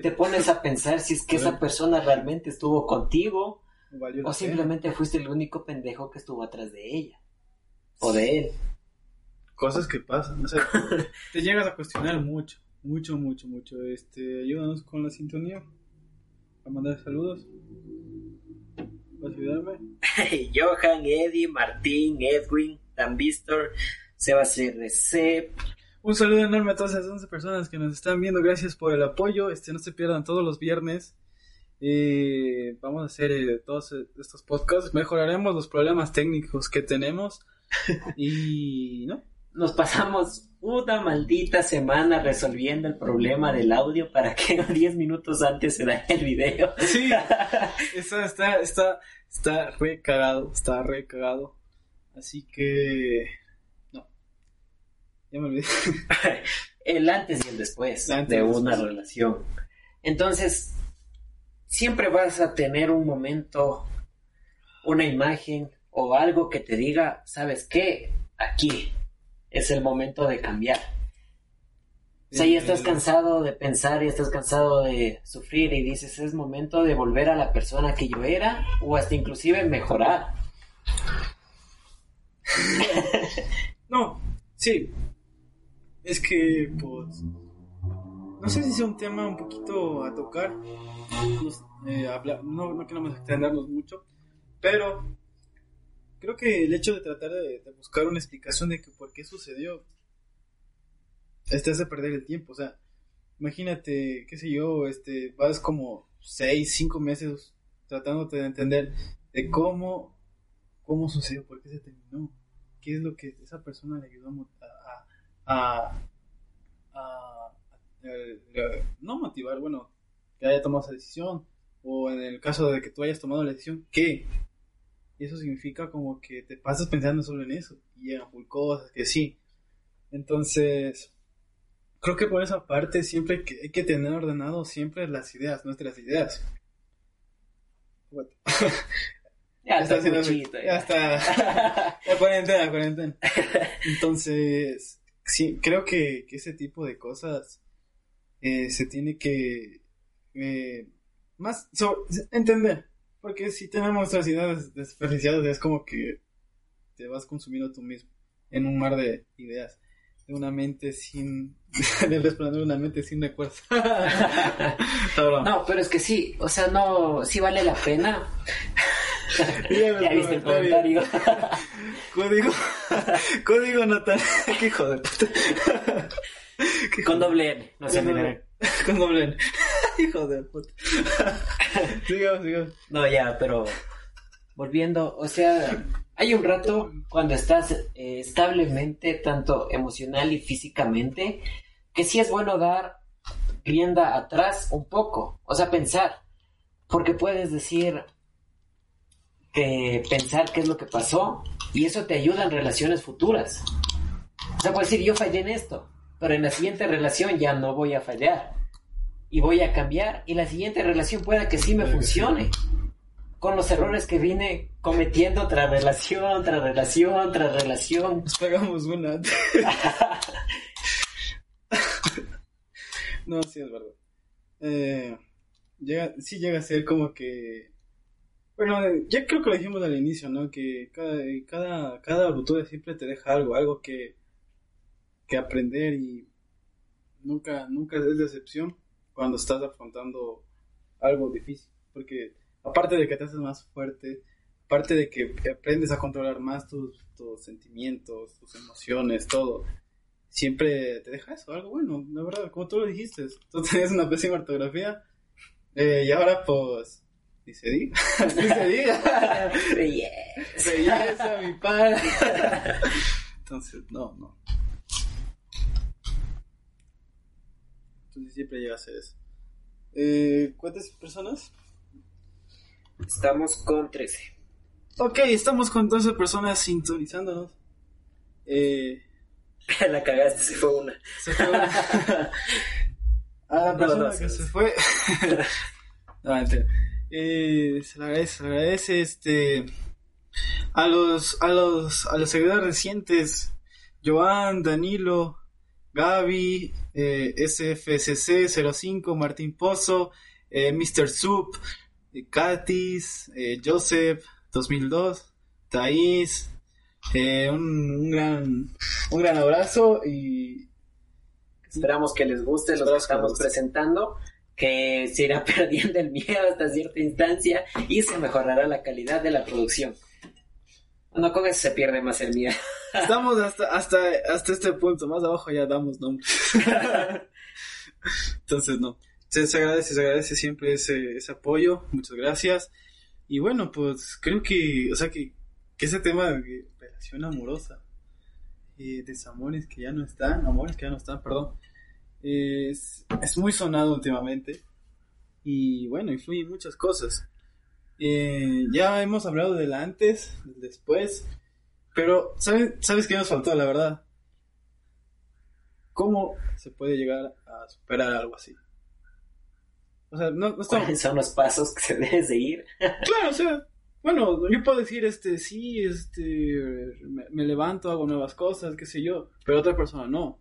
te pones a pensar si es que esa persona realmente estuvo contigo o simplemente fuiste el único pendejo que estuvo atrás de ella o de él cosas que pasan, o sea, (laughs) te llegas a cuestionar mucho, Mucho, mucho, mucho. Este, ayúdanos con la sintonía. A mandar saludos. ¿Vas a ayudarme? (laughs) Johan, Eddie, Martín, Edwin, Tambistor, Sebas RC. Un saludo enorme a todas esas 11 personas que nos están viendo. Gracias por el apoyo. Este, no se pierdan todos los viernes. Eh, vamos a hacer eh, todos estos podcasts. Mejoraremos los problemas técnicos que tenemos. (laughs) y no. Nos pasamos una maldita semana resolviendo el problema del audio para que (laughs) 10 minutos antes se dañe el video. Sí, (laughs) está, está, está, está re cagado, está re cagado. Así que... No. Ya me olvidé. (laughs) el antes y el después de una relación. Entonces, siempre vas a tener un momento, una imagen o algo que te diga, ¿sabes qué? Aquí es el momento de cambiar. O sea, ya estás cansado de pensar, y estás cansado de sufrir y dices, es momento de volver a la persona que yo era o hasta inclusive mejorar. (laughs) no, sí. Es que, pues, no sé si es un tema un poquito a tocar. Eh, no, no queremos extendernos mucho, pero creo que el hecho de tratar de, buscar una explicación de que por qué sucedió, este hace perder el tiempo. O sea, imagínate, qué sé yo, este, vas como seis, cinco meses tratándote de entender de cómo, cómo sucedió, por qué se terminó, qué es lo que esa persona le ayudó a, a, a, no motivar, bueno, que haya tomado esa decisión, o en el caso de que tú hayas tomado la decisión, ¿qué? Y eso significa como que te pasas pensando solo en eso. Y llegan full cosas, que sí. Entonces, creo que por esa parte siempre hay que, hay que tener ordenado siempre las ideas, nuestras ideas. (laughs) ya, está haciendo Ya está. (laughs) la cuarentena, cuarentena. (laughs) Entonces, sí, creo que, que ese tipo de cosas eh, se tiene que eh, más entender porque si tenemos nuestras ideas desperdiciadas, es como que te vas consumiendo tú mismo en un mar de ideas. De una mente sin. (laughs) del resplandor de una mente sin recuerdos. (laughs) no, pero es que sí, o sea, no. Sí vale la pena. (laughs) ya viste el comentario. código. código natal. Qué joder. Con doble N, no sé. Con doble N. (laughs) Hijo de puta. (laughs) sigamos, sigamos. No, ya, pero volviendo, o sea, hay un rato cuando estás eh, establemente, tanto emocional y físicamente, que sí es bueno dar rienda atrás un poco, o sea, pensar, porque puedes decir que pensar qué es lo que pasó y eso te ayuda en relaciones futuras. O sea, puedes decir, yo fallé en esto, pero en la siguiente relación ya no voy a fallar y voy a cambiar y la siguiente relación pueda que sí me funcione con los errores que vine cometiendo tras relación, tras relación, tras relación. Nos pagamos una. (laughs) no, sí es verdad. Eh, llega, sí llega a ser como que... Bueno, ya creo que lo dijimos al inicio, ¿no? Que cada, cada, cada ruptura siempre te deja algo, algo que, que aprender y nunca, nunca es decepción cuando estás afrontando algo difícil. Porque aparte de que te haces más fuerte, aparte de que aprendes a controlar más tus, sentimientos, tus emociones, todo, siempre te deja eso, algo bueno, la verdad, como tú lo dijiste, tú tenías (laughs) una pésima ortografía eh, y ahora pues... Ni se diga, (laughs) ni se diga. (laughs) Belleza, mi padre. Entonces, no, no. Entonces siempre llega a ser eso. Eh, ¿Cuántas personas? Estamos con 13. Ok, estamos con 12 personas sintonizándonos. Eh... (laughs) La cagaste, se fue una. Se fue una. (laughs) ah, la persona que se fue. (laughs) eh, se le agradece, se le agradece este a los a los a los seguidores recientes Joan, Danilo, Gaby, eh, SFCC05, Martín Pozo, eh, Mr. Soup, eh, Katis, eh, Joseph, 2002, Thais, un, gran, un gran abrazo y Esperamos que les guste lo que estamos presentando, que se irá (laughs) perdiendo el miedo hasta cierta instancia y se mejorará la calidad de la producción. No, con eso se pierde más el miedo. (laughs) Estamos hasta, hasta, hasta este punto, más abajo ya damos nombres. (laughs) Entonces, no. Se, agradece, se agradece siempre ese, ese apoyo. Muchas gracias. Y bueno, pues creo que, o sea, que, que ese tema de relación amorosa, eh, desamores que ya no están, amores que ya no están, perdón, es, es muy sonado últimamente. Y bueno, influye en muchas cosas. Eh, ya hemos hablado del antes, del después, pero ¿sabes, ¿sabes qué nos faltó, la verdad? ¿Cómo se puede llegar a superar algo así? O sea, no, no ¿Cuáles son los pasos que se debe seguir? (laughs) claro, o sea, bueno, yo puedo decir, este, sí, este, me, levanto, hago nuevas cosas, qué sé yo, pero otra persona no.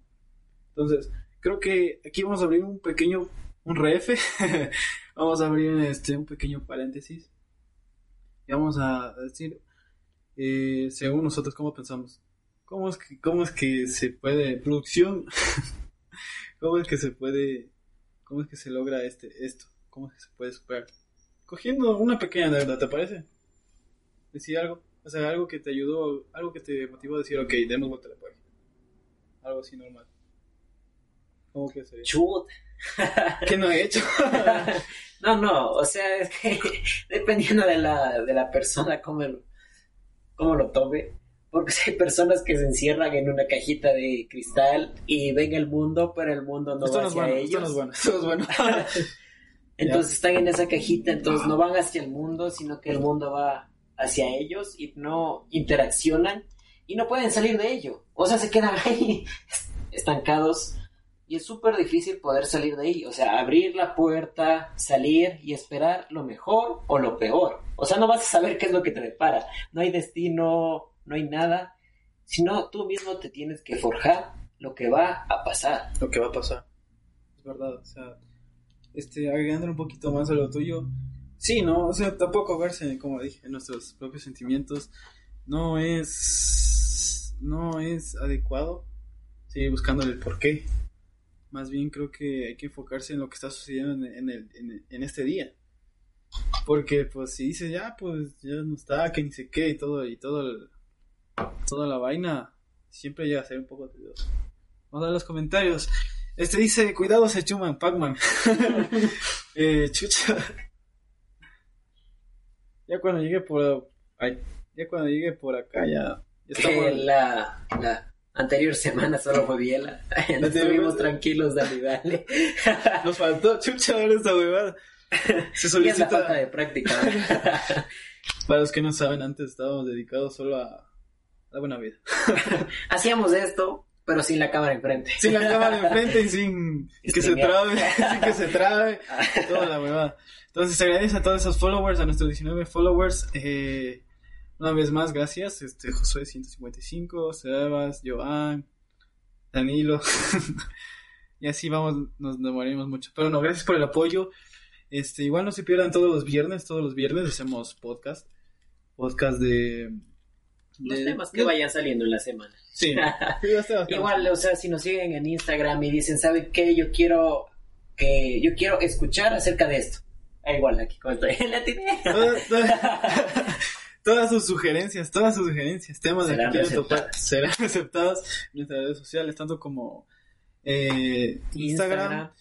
Entonces, creo que aquí vamos a abrir un pequeño, un ref, (laughs) vamos a abrir este, un pequeño paréntesis y vamos a decir, eh, según nosotros, ¿cómo pensamos? ¿Cómo es que, cómo es que se puede, producción, (laughs) cómo es que se puede, cómo es que se logra este, esto? ¿Cómo es que se puede superar? Cogiendo una pequeña anécdota, ¿te parece? Decir algo, o sea, algo que te ayudó, algo que te motivó a decir, ok, demos vuelta a la página. Algo así normal. ¿Cómo que sería? Chut. (laughs) ¿Qué no he hecho? (laughs) no, no, o sea, es que (laughs) dependiendo de la, de la persona, cómo lo, cómo lo tome. Porque hay personas que se encierran en una cajita de cristal y ven el mundo, pero el mundo no va hacia ellos. Esto no es bueno, entonces están en esa cajita, entonces no van hacia el mundo, sino que el mundo va hacia ellos y no interaccionan y no pueden salir de ello. O sea, se quedan ahí estancados y es súper difícil poder salir de ahí. O sea, abrir la puerta, salir y esperar lo mejor o lo peor. O sea, no vas a saber qué es lo que te depara. No hay destino, no hay nada, sino tú mismo te tienes que forjar lo que va a pasar. Lo que va a pasar. Es verdad, o sea, este, agregando un poquito más a lo tuyo, sí, ¿no? O sea, tampoco verse, como dije, en nuestros propios sentimientos no es, no es adecuado seguir buscando el porqué. Más bien creo que hay que enfocarse en lo que está sucediendo en, el, en, este día. Porque pues si dices ya pues ya no está, que ni sé qué y todo y todo toda la vaina, siempre llega a ser un poco tedioso. Vamos a ver los comentarios. Este dice, cuidado se chuman, Pac-Man. (laughs) eh, chucha. Ya cuando llegue por ya cuando llegue por acá ya, ya (laughs) la, la anterior semana solo fue Biela. (laughs) Nos estuvimos tranquilos, dale, dale. (laughs) Nos faltó chucha ver esta huevada. Se (laughs) solicita. falta de práctica. Para los que no saben, antes estábamos dedicados solo a la buena vida. Hacíamos esto, pero sin la cámara enfrente. Sin la cámara enfrente y sin que se trabe, sin que se trabe, toda la huevada. Entonces, agradece a todos esos followers, a nuestros 19 followers. Eh, una vez más, gracias. Este, Josué 155, Sebas, Joan, Danilo. (laughs) y así vamos, nos demoraremos mucho. Pero no, gracias por el apoyo. Este, igual no se pierdan todos los viernes, todos los viernes hacemos podcast. Podcast de. Los temas que vayan saliendo en la semana. Sí. (laughs) igual, o sea, si nos siguen en Instagram y dicen, ¿saben qué? Yo quiero que yo quiero escuchar acerca de esto. Ah, igual aquí como estoy (laughs) en la todas sus sugerencias, todas sus sugerencias, temas de que topar, serán (laughs) aceptados en nuestras redes sociales, tanto como eh, Instagram,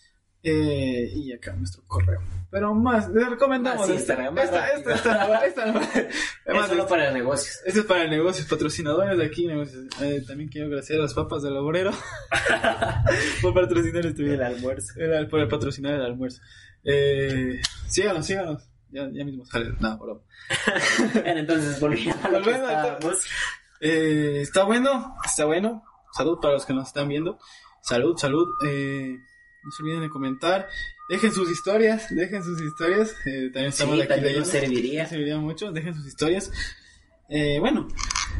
eh, y acá nuestro correo. Pero más, les recomendamos Instagram. Esta, esta, esta, esta, (laughs) es solo para negocios. Esto es para negocios, patrocinadores de aquí, negocios. Eh, también quiero agradecer a las papas del obrero (laughs) por patrocinar este video. El almuerzo. por patrocinar el almuerzo. Eh, síganos, síganos. Ya, ya mismo sale. No, bro. (laughs) Entonces volviendo. Volviendo. Eh, está bueno, está bueno. Salud para los que nos están viendo. Salud, salud. Eh, no se olviden de comentar. Dejen sus historias, dejen sus historias. Eh, también estamos aquí también nos serviría. serviría mucho. Dejen sus historias. Eh, bueno,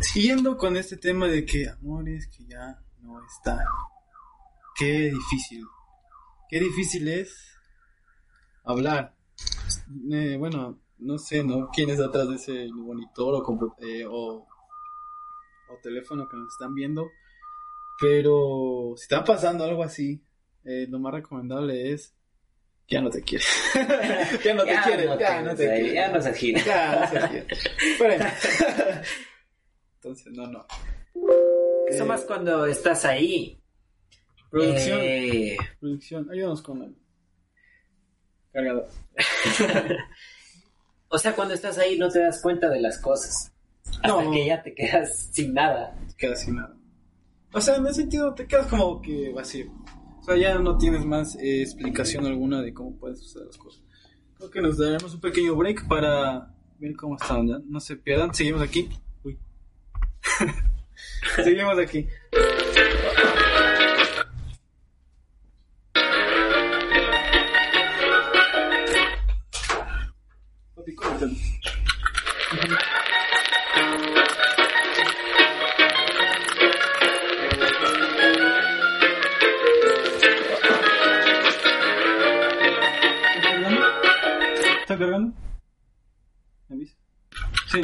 siguiendo con este tema de que amores que ya no están. Qué difícil. Qué difícil es hablar eh, bueno, no sé, ¿no? ¿Quién es atrás de ese monitor o, eh, o, teléfono que nos están viendo? Pero si está pasando algo así, eh, lo más recomendable es ya no te quiere. (laughs) ya no te quiere. ya, no te quiere. Ya no se gira. Ya no se. Bueno. (laughs) Entonces, no, no. Eso más cuando estás ahí. Producción. Eh, Producción. Ayúdanos con el cargador. (laughs) o sea, cuando estás ahí no te das cuenta de las cosas. Hasta No. que ya te quedas sin nada. Te quedas sin nada. O sea, en ese sentido te quedas como que vacío. O sea, ya no tienes más eh, explicación alguna de cómo pueden suceder las cosas. Creo que nos daremos un pequeño break para ver cómo están. ¿ya? No se pierdan. Seguimos aquí. Uy. (laughs) Seguimos aquí. ¿Está cargando? ¿Me avisa? Sí.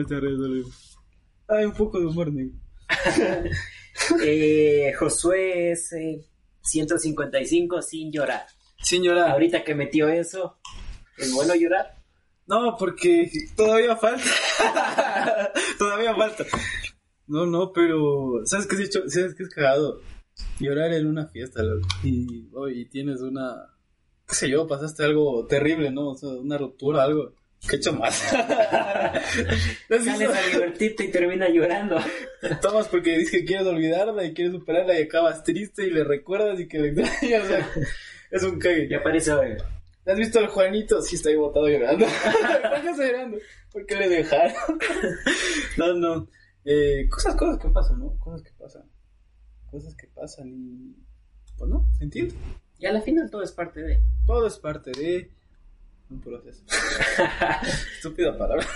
Síganos, síganos en nuestras redes sociales. Ay, un poco de humor negro. (laughs) Eh, Josué es eh, 155 sin llorar. Sin llorar. Ahorita que metió eso, ¿es bueno llorar? No, porque todavía falta. (laughs) todavía falta. No, no, pero. ¿Sabes qué, es? ¿Sabes qué es cagado? Llorar en una fiesta, loco. Y, oh, y tienes una. ¿Qué sé yo? Pasaste algo terrible, ¿no? O sea, una ruptura, algo. ¿Qué he hecho más? ¿No has Sales a divertirte y terminas llorando. (laughs) Tomas porque dices que quieres olvidarla y quieres superarla y acabas triste y le recuerdas y que le extrañas. (laughs) O sea, es un cague. Y aparece hoy. ¿Has visto al Juanito? Sí, está ahí botado llorando. (laughs) ¿Por qué está llorando? ¿Por qué le dejaron? no, no. Eh, cosas, cosas que pasan, ¿no? Cosas que pasan. Cosas que pasan y... Pues no, se entiende. Y a la final todo es parte de. Todo es parte de un proceso. (laughs) Estúpida palabra.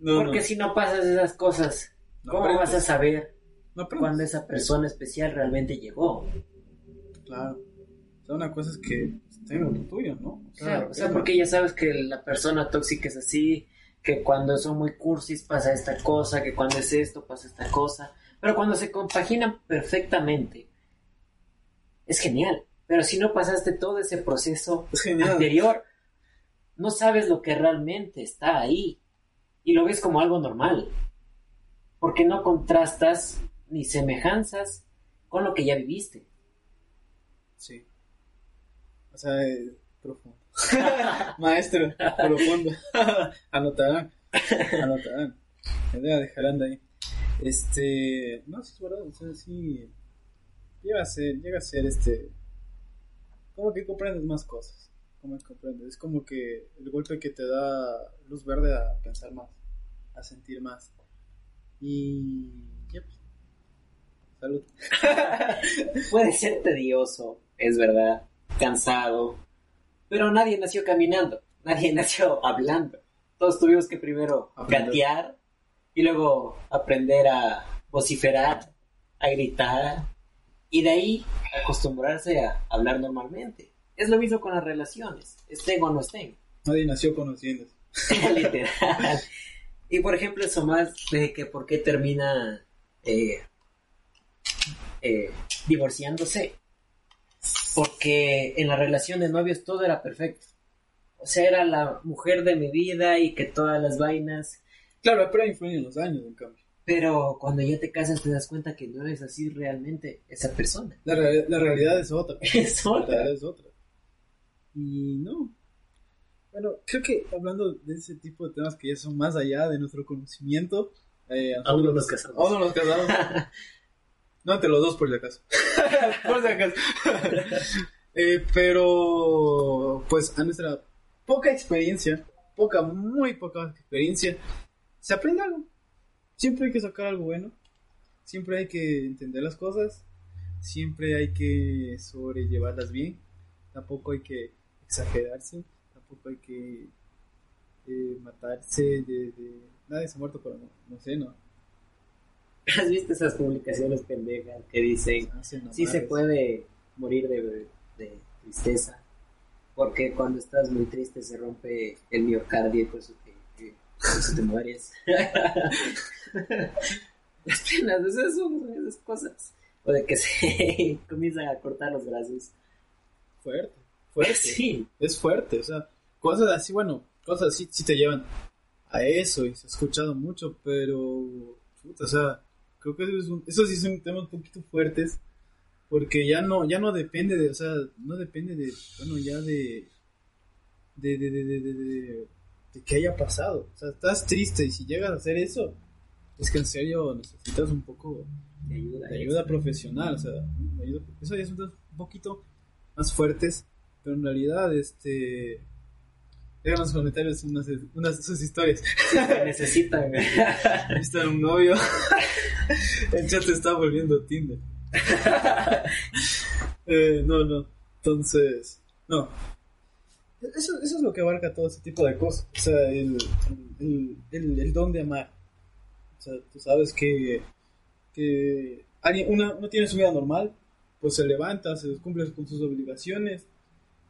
no, Porque no. si no pasas esas cosas, No ¿cómo aprendes. vas a saber cuando esa persona especial realmente llegó? Claro. O sea, una cosa es que tengo lo tuyo, ¿no? O Claro, o sea, porque ya sabes que la persona tóxica es así, que cuando son muy cursis pasa esta cosa, que cuando es esto pasa esta cosa, pero cuando se compaginan perfectamente, es genial. Pero si no pasaste todo ese proceso Es anterior, no sabes lo que realmente está ahí y lo ves como algo normal, porque no contrastas ni semejanzas con lo que ya viviste. Sí. O sea, eh, profundo. (laughs) Maestro, profundo. (laughs) Anotarán. Anotarán. Me voy a dejar anda ahí. Este. No, sí es verdad. O sea, sí. Llega a ser, llega a ser este. Como que comprendes más cosas. Como que comprendes. Es como que el golpe que te da luz verde a pensar más. A sentir más. Y. pues. Salud. (laughs) Puede ser tedioso, es verdad, cansado, pero nadie nació caminando, nadie (laughs) nació hablando. Todos tuvimos que primero gatear y luego aprender a vociferar, a gritar y de ahí acostumbrarse a hablar normalmente. Es lo mismo con las relaciones, estén o no estén. Nadie nació conociendo. (laughs) Literal. Y por ejemplo, eso más de que por qué termina eh, eh, divorciándose. Porque en la relación de novios todo era perfecto. O sea, era la mujer de mi vida y que todas las vainas. Claro, pero influyen los años, en cambio. Pero cuando ya te casas te das cuenta que no eres así realmente esa persona. La, real- la realidad es otra. (laughs) Es La otra. realidad es otra. Y no. Bueno, creo que hablando de ese tipo de temas que ya son más allá de nuestro conocimiento. Eh, Aún no nos casamos. Aún no nos casamos. (laughs) no entre los dos, por si acaso. (laughs) por si acaso. Eh, pero, pues, a nuestra poca experiencia, poca, muy poca experiencia, se aprende algo. Siempre hay que sacar algo bueno. Siempre hay que entender las cosas. siempre hay que sobrellevarlas bien, tampoco hay que exagerarse, tampoco hay que eh, matarse de, de... Nadie se ha muerto, pero no, no sé, ¿no? ¿Has visto esas publicaciones pendejas que dicen, sí se puede morir de, de, tristeza? Porque cuando estás muy triste se rompe el miocardio y por eso te, te mueres. Las penas, esas son esas cosas. O de que se (laughs) comienzan a cortar los brazos. Fuerte, fuerte. (laughs) Sí. Es fuerte, o sea, cosas así, bueno, cosas así sí te llevan a eso y se ha escuchado mucho, pero, puta, o sea, creo que eso, es sí son temas un poquito fuertes porque ya no ya no depende de o sea no depende de bueno ya de de de de de, de, que haya pasado o sea estás triste y si llegas a hacer eso es que en serio necesitas un poco de ayuda, ayuda profesional o sea eso ya son un poquito más fuertes pero en realidad este Dejan los comentarios unas, unas de sus historias. necesitan. (laughs) Necesitan un novio. (laughs) El chat está volviendo Tinder. (laughs) Eh, no, no. Entonces, no. Eso, eso es lo que abarca todo ese tipo de cosas. O sea, el, el, el, don de amar. O sea, tú sabes que, que alguien, una, uno tiene su vida normal, pues se levanta, se cumple con sus obligaciones,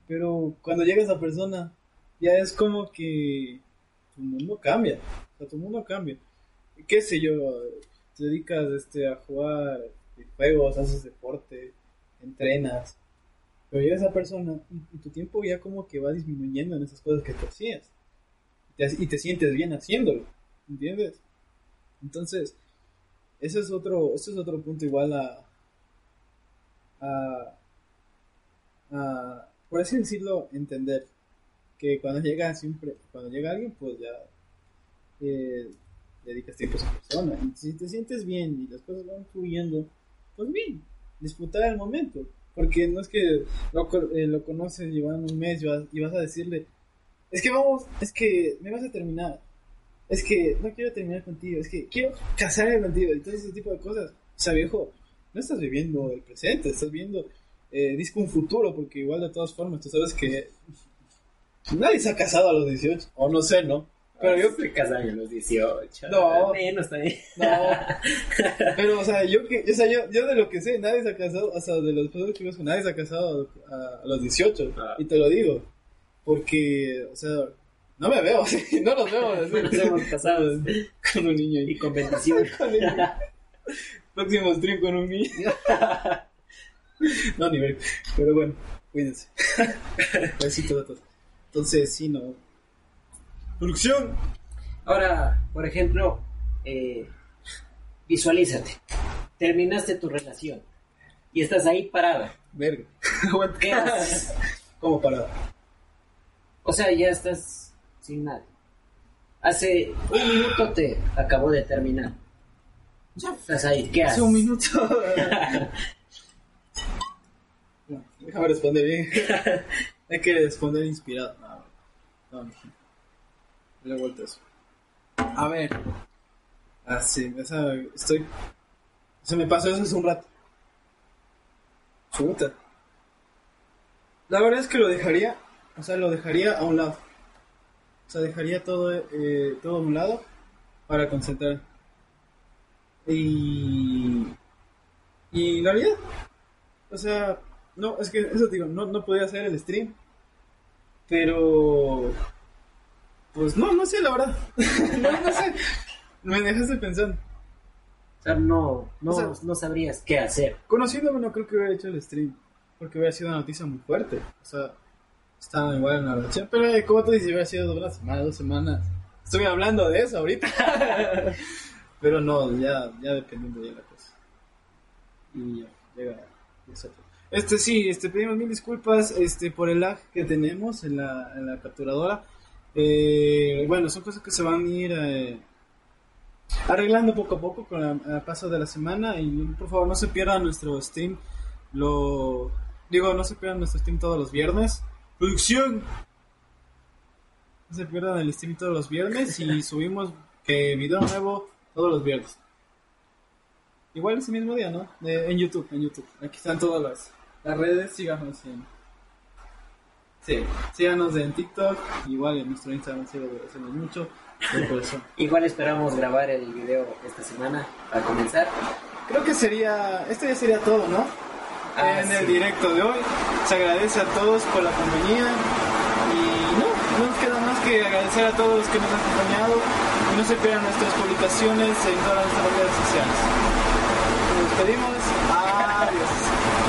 pero cuando llega esa persona ya es como que tu mundo cambia, o sea, tu mundo cambia. ¿Qué sé yo? Te dedicas este, a jugar juegos, haces deporte, entrenas, pero llega esa persona y, tu tiempo ya como que va disminuyendo en esas cosas que tú hacías y te, sientes bien haciéndolo, ¿entiendes? Entonces, ese es otro, ese es otro punto igual a, a, a, por así decirlo, entender que cuando llega siempre, cuando llega alguien, pues ya eh, dedicas tiempo a esa persona. Y si te sientes bien y las cosas van fluyendo, pues bien, disfrutar el momento. Porque no es que lo, eh, lo conoces llevando un mes y vas, a decirle, es que vamos, es que me vas a terminar. Es que no quiero terminar contigo, es que quiero casarme contigo y todo ese tipo de cosas. O sea, viejo, no estás viviendo el presente, estás viendo eh, disco un futuro, porque igual de todas formas tú sabes que Nadie se ha casado a los 18, o no sé, ¿no? Pero yo fui casado a los 18. No. Menos también. No. (laughs) Pero, o sea, yo, que, o sea yo, yo de lo que sé, nadie se ha casado, o sea, de los personas que nadie se ha casado a, los 18. Ah. Y te lo digo. Porque, o sea, no me veo, (laughs) no nos vemos. (laughs) Nos hemos casado con un niño. Y con bendición. Próximo stream con un niño. no, ni ver. Pero bueno, cuídense. Besito a todos. Entonces, sí, no. Producción. Ahora, por ejemplo, eh, visualízate. Terminaste tu relación y estás ahí parada. Verga. (laughs) ¿Qué haces? ¿Cómo parada? O sea, ya estás sin nada. Hace un minuto te acabo de terminar. Ya estás ahí. ¿Qué haces? Hace un minuto. (laughs) déjame responder bien. (laughs) Hay que responder inspirado. No, no. Le vuelto. A ver. Así, esa, estoy. Se me pasó eso hace un rato. Chuta. La verdad es que lo dejaría, o sea, lo dejaría a un lado. O sea, dejaría todo, eh, todo a un lado para concentrar. Y. Y la vida. O sea, no, es que eso digo, no, no podía hacer el stream. Pero. Pues no, no sé, la verdad. (laughs) no, no sé. Me dejaste pensando. O sea, no, no, no sabrías qué hacer. Conociéndome, no creo que hubiera hecho el stream. Porque hubiera sido una noticia muy fuerte. O sea, estaba igual en la relación. Pero, eh, como tú dices, hubiera sido dos semanas, dos semanas. Estoy hablando de eso ahorita. (laughs) pero no, ya, ya dependiendo de la cosa. Y ya, llega. Eso. Este sí, este pedimos mil disculpas este por el lag que tenemos en la, en la capturadora. Eh, bueno, son cosas que se van a ir eh, arreglando poco a poco con el paso de la semana y por favor no se pierdan nuestro stream. Lo digo, no se pierdan nuestro stream todos los viernes. Producción. No se pierdan el stream todos los viernes y (laughs) subimos que video nuevo todos los viernes. igual ese mismo día, ¿no? en YouTube, en YouTube. Aquí están todas las, las redes, síganos en... Sí, síganos en TikTok, igual en nuestro Instagram, sí lo hacemos mucho. (laughs) igual esperamos grabar el video esta semana para comenzar. Creo que sería, este ya sería todo, ¿no? Ah, en el directo de hoy. Se agradece a todos por la compañía y no, no nos queda más que agradecer a todos los que nos han acompañado y no se pierdan nuestras publicaciones en todas nuestras redes sociales. Nos despedimos. Adiós.